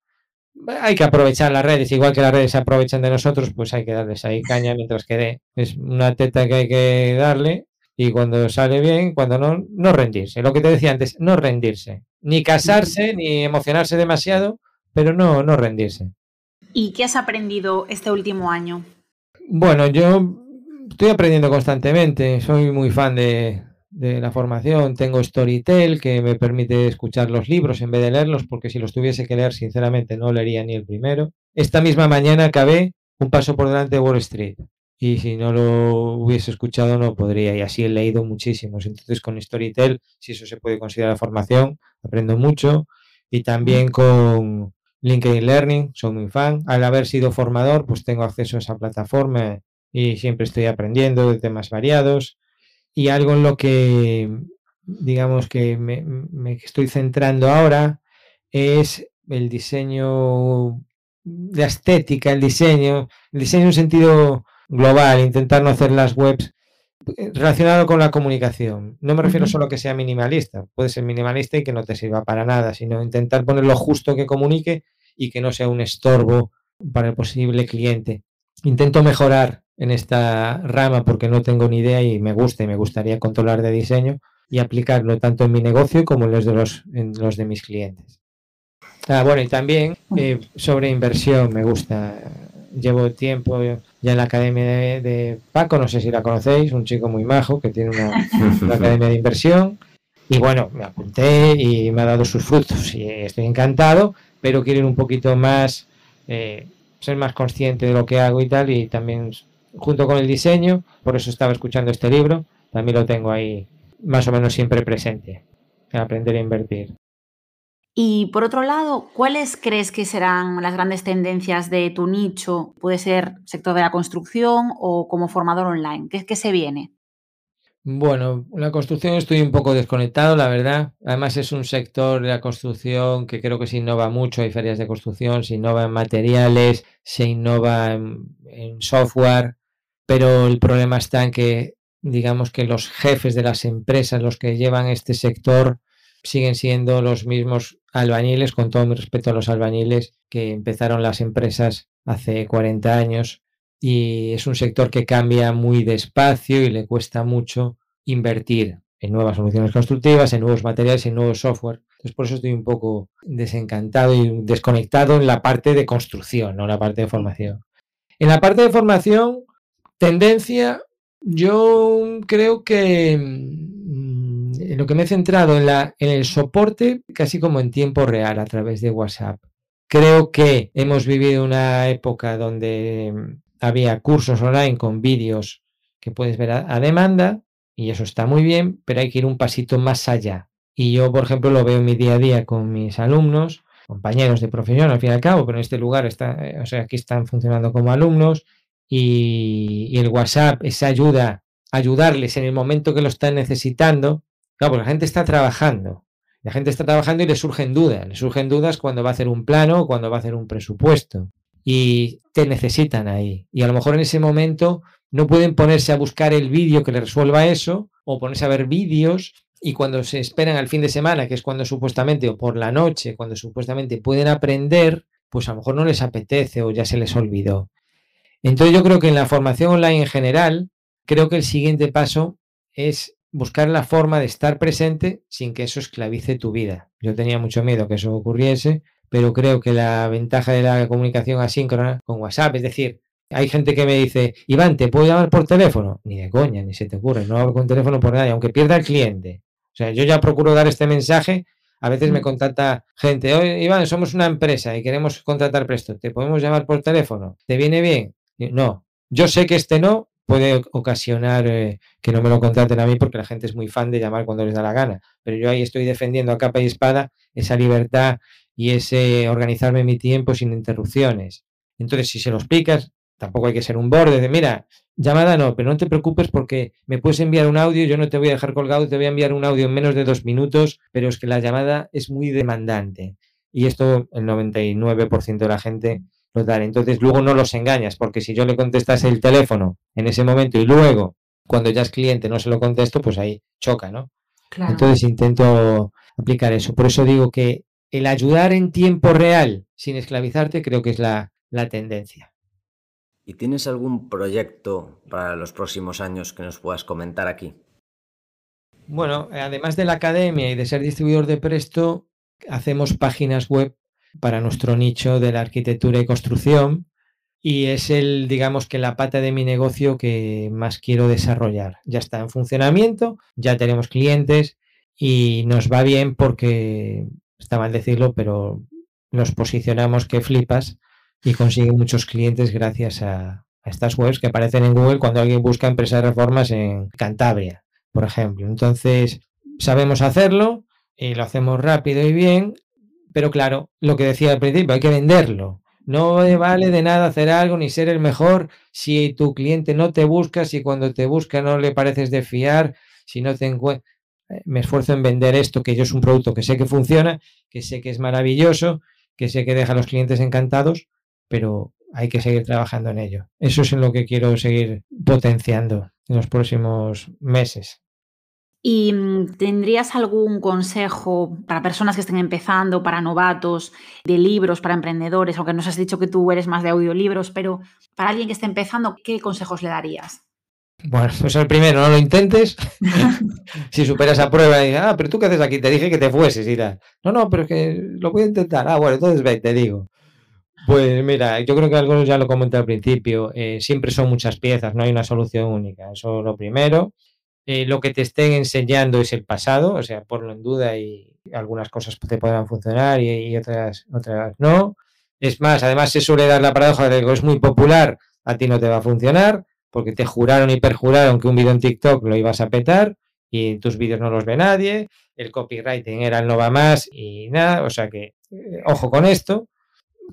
Hay que aprovechar las redes, igual que las redes se aprovechan de nosotros, pues hay que darles ahí caña mientras quede. Es una teta que hay que darle y cuando sale bien, cuando no, no rendirse. Lo que te decía antes, no rendirse. Ni casarse, ni emocionarse demasiado, pero no, no rendirse. ¿Y qué has aprendido este último año? Bueno, yo estoy aprendiendo constantemente. Soy muy fan de, de la formación. Tengo Storytel, que me permite escuchar los libros en vez de leerlos, porque si los tuviese que leer, sinceramente, no leería ni el primero. Esta misma mañana acabé Un paso por delante de Wall Street. Y si no lo hubiese escuchado, no podría. Y así he leído muchísimos. Entonces, con Storytel, si eso se puede considerar formación, aprendo mucho. Y también con LinkedIn Learning, soy muy fan. Al haber sido formador, pues tengo acceso a esa plataforma y siempre estoy aprendiendo de temas variados y algo en lo que, digamos que me, estoy centrando ahora es el diseño, la estética, el diseño, el diseño en un sentido global, intentar no hacer las webs eh, relacionado con la comunicación. No me refiero solo a que sea minimalista, puede ser minimalista y que no te sirva para nada, sino intentar poner lo justo que comunique y que no sea un estorbo para el posible cliente. Intento mejorar en esta rama porque no tengo ni idea y me gusta y me gustaría controlar de diseño y aplicarlo tanto en mi negocio como en los de, los, en los de mis clientes. Ah, bueno, y también eh, sobre inversión me gusta. Llevo tiempo ya en la academia de, Paco, no sé si la conocéis, un chico muy majo que tiene una, academia de inversión. Y bueno, me apunté y me ha dado sus frutos y estoy encantado, pero quiero ir un poquito más, eh, ser más consciente de lo que hago y tal, y también junto con el diseño, por eso estaba escuchando este libro, también lo tengo ahí más o menos siempre presente, en aprender a invertir. Y por otro lado, ¿cuáles crees que serán las grandes tendencias de tu nicho? Puede ser sector de la construcción o como formador online. ¿Qué, qué se viene? Bueno, la construcción estoy un poco desconectado, la verdad. Además es un sector de la construcción que creo que se innova mucho. Hay ferias de construcción, se innova en materiales, se innova en software pero el problema está en que, digamos que los jefes de las empresas, los que llevan este sector, siguen siendo los mismos albañiles, con todo mi respeto a los albañiles que empezaron las empresas hace 40 años y es un sector que cambia muy despacio y le cuesta mucho invertir en nuevas soluciones constructivas, en nuevos materiales, en nuevos software. Entonces, por eso estoy un poco desencantado y desconectado en la parte de construcción, no en la parte de formación. En la parte de formación, tendencia, yo creo que mm, lo que me he centrado en, la, en el soporte, casi como en tiempo real a través de WhatsApp. Creo que hemos vivido una época donde mm, había cursos online con vídeos que puedes ver a, demanda y eso está muy bien, pero hay que ir un pasito más allá. Y yo, por ejemplo, lo veo en mi día a día con mis alumnos, compañeros de profesión al fin y al cabo, pero en este lugar está, eh, o sea, aquí están funcionando como alumnos y, el WhatsApp, esa ayuda, ayudarles en el momento que lo están necesitando. Claro, la gente está trabajando. La gente está trabajando y le surgen dudas. Le surgen dudas cuando va a hacer un plano cuando va a hacer un presupuesto y te necesitan ahí. Y a lo mejor en ese momento no pueden ponerse a buscar el vídeo que le resuelva eso o ponerse a ver vídeos y cuando se esperan al fin de semana, que es cuando supuestamente, o por la noche, cuando supuestamente pueden aprender, pues a lo mejor no les apetece o ya se les olvidó. Entonces yo creo que en la formación online en general, creo que el siguiente paso es buscar la forma de estar presente sin que eso esclavice tu vida. Yo tenía mucho miedo que eso ocurriese pero creo que la ventaja de la comunicación asíncrona con WhatsApp, es decir, hay gente que me dice, Iván, ¿te puedo llamar por teléfono? Ni de coña, ni se te ocurre, no hablo con teléfono por nadie, aunque pierda el cliente. O sea, yo ya procuro dar este mensaje. A veces me contacta gente, oye, Iván, somos una empresa y queremos contratar presto, ¿te podemos llamar por teléfono? ¿Te viene bien? No, yo sé que este no puede ocasionar eh, que no me lo contraten a mí porque la gente es muy fan de llamar cuando les da la gana, pero yo ahí estoy defendiendo a capa y espada esa libertad y ese organizarme mi tiempo sin interrupciones. Entonces, si se lo explicas, tampoco hay que ser un borde de, mira, llamada no, pero no te preocupes porque me puedes enviar un audio, yo no te voy a dejar colgado, te voy a enviar un audio en menos de dos minutos, pero es que la llamada es muy demandante. Y esto el 99% de la gente da. Entonces, luego no los engañas, porque si yo le contestas el teléfono en ese momento y luego, cuando ya es cliente, no se lo contesto, pues ahí choca, ¿no? Entonces intento aplicar eso. Por eso digo que el ayudar en tiempo real sin esclavizarte creo que es la, tendencia. ¿Y tienes algún proyecto para los próximos años que nos puedas comentar aquí? Bueno, además de la academia y de ser distribuidor de Presto, hacemos páginas web para nuestro nicho de la arquitectura y construcción y es el, digamos que la pata de mi negocio que más quiero desarrollar. Ya está en funcionamiento, ya tenemos clientes y nos va bien porque está mal decirlo, pero nos posicionamos que flipas y consiguen muchos clientes gracias a, estas webs que aparecen en Google cuando alguien busca empresas de reformas en Cantabria, por ejemplo. Entonces, sabemos hacerlo y lo hacemos rápido y bien, pero claro, lo que decía al principio, hay que venderlo. No vale de nada hacer algo ni ser el mejor si tu cliente no te busca, si cuando te busca no le pareces de fiar, si no te eh, me esfuerzo en vender esto, que yo es un producto que sé que funciona, que sé que es maravilloso, que sé que deja a los clientes encantados, pero hay que seguir trabajando en ello. Eso es en lo que quiero seguir potenciando en los próximos meses. ¿Y mm, tendrías algún consejo para personas que estén empezando, para novatos, de libros para emprendedores? Aunque nos has dicho que tú eres más de audiolibros, pero para alguien que esté empezando, ¿qué consejos le darías? Bueno, pues el primero, no lo intentes. si superas a prueba y ah, pero tú qué haces aquí, te dije que te fueses y tal. No, no, pero es que lo voy a intentar. Ah, bueno, entonces ve, te digo. Pues mira, yo creo que algo ya lo comenté al principio. Eh, siempre son muchas piezas, no hay una solución única. Eso es lo primero. Eh, lo que te estén enseñando es el pasado, o sea, ponlo en duda y algunas cosas te podrán funcionar y, otras, otras no. Es más, además se suele dar la paradoja de que es muy popular, a ti no te va a funcionar porque te juraron y perjuraron que un vídeo en TikTok lo ibas a petar y tus vídeos no los ve nadie, el copywriting era el no va más y nada, o sea que eh, ojo con esto,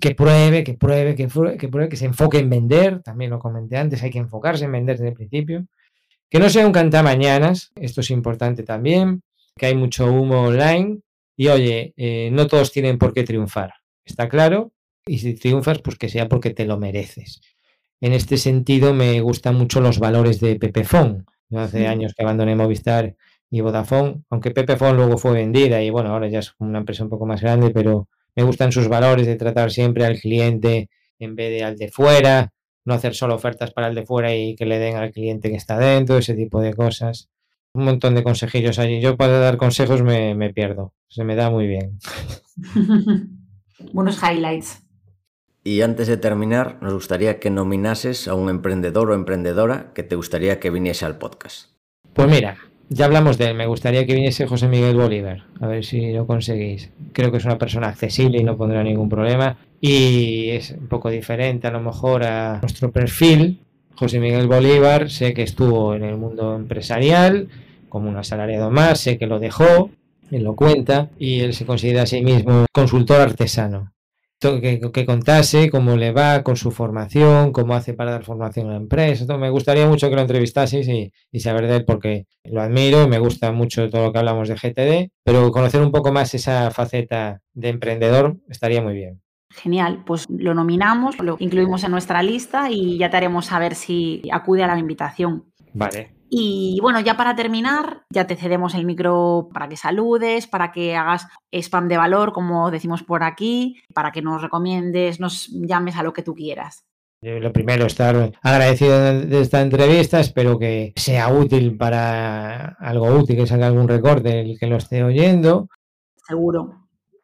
que pruebe, que pruebe, que pruebe, que pruebe, que se enfoque en vender, también lo comenté antes, hay que enfocarse en vender desde el principio, que no sea un cantamañanas, esto es importante también, que hay mucho humo online y oye, eh, no todos tienen por qué triunfar, está claro, y si triunfas, pues que sea porque te lo mereces. En este sentido, me gustan mucho los valores de Pepefon. Yo hace años que abandoné Movistar y Vodafone, aunque Pepefon luego fue vendida y bueno, ahora ya es una empresa un poco más grande, pero me gustan sus valores de tratar siempre al cliente en vez de al de fuera, no hacer solo ofertas para el de fuera y que le den al cliente que está dentro, ese tipo de cosas. Un montón de consejillos allí. Yo para dar consejos me, me pierdo, se me da muy bien. Buenos highlights. Y antes de terminar, nos gustaría que nominases a un emprendedor o emprendedora que te gustaría que viniese al podcast. Pues mira, ya hablamos de él. Me gustaría que viniese José Miguel Bolívar. A ver si lo conseguís. Creo que es una persona accesible y no pondrá ningún problema. Y es un poco diferente a lo mejor a nuestro perfil. José Miguel Bolívar, sé que estuvo en el mundo empresarial como un asalariado más, sé que lo dejó, él lo cuenta, y él se considera a sí mismo consultor artesano que, contase cómo le va con su formación, cómo hace para dar formación a la empresa. me gustaría mucho que lo entrevistaseis y, saber de él porque lo admiro, me gusta mucho todo lo que hablamos de GTD, pero conocer un poco más esa faceta de emprendedor estaría muy bien. Genial, pues lo nominamos, lo incluimos en nuestra lista y ya te haremos saber si acude a la invitación. Vale, y bueno, ya para terminar, ya te cedemos el micro para que saludes, para que hagas spam de valor, como decimos por aquí, para que nos recomiendes, nos llames a lo que tú quieras. Lo primero, estar agradecido de esta entrevista. Espero que sea útil para algo útil, que salga algún recorte el que lo esté oyendo. Seguro.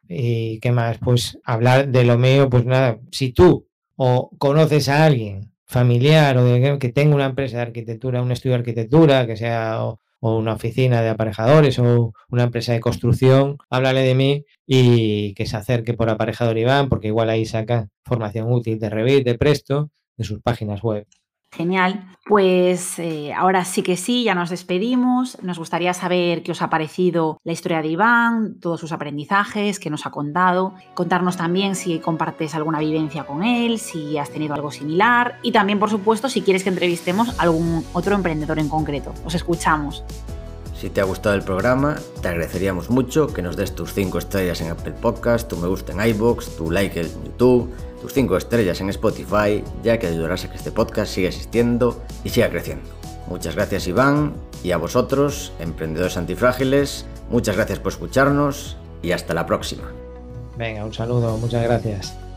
Y qué más, pues hablar de lo mío, pues nada, si tú o conoces a alguien familiar o de, que tenga una empresa de arquitectura, un estudio de arquitectura, que sea o, una oficina de aparejadores o una empresa de construcción, háblale de mí y que se acerque por aparejador Iván, porque igual ahí saca formación útil de Revit, de Presto, de sus páginas web. Genial. Pues eh, ahora sí que sí, ya nos despedimos. Nos gustaría saber qué os ha parecido la historia de Iván, todos sus aprendizajes, qué nos ha contado. Contarnos también si compartes alguna vivencia con él, si has tenido algo similar. Y también, por supuesto, si quieres que entrevistemos a algún otro emprendedor en concreto. Os escuchamos. Si te ha gustado el programa, te agradeceríamos mucho que nos des tus 5 estrellas en Apple Podcast, tu me gusta en iBox, tu like en YouTube tus 5 estrellas en Spotify, ya que ayudarás a que este podcast siga existiendo y siga creciendo. Muchas gracias Iván y a vosotros, emprendedores antifrágiles, muchas gracias por escucharnos y hasta la próxima. Venga, un saludo, muchas gracias.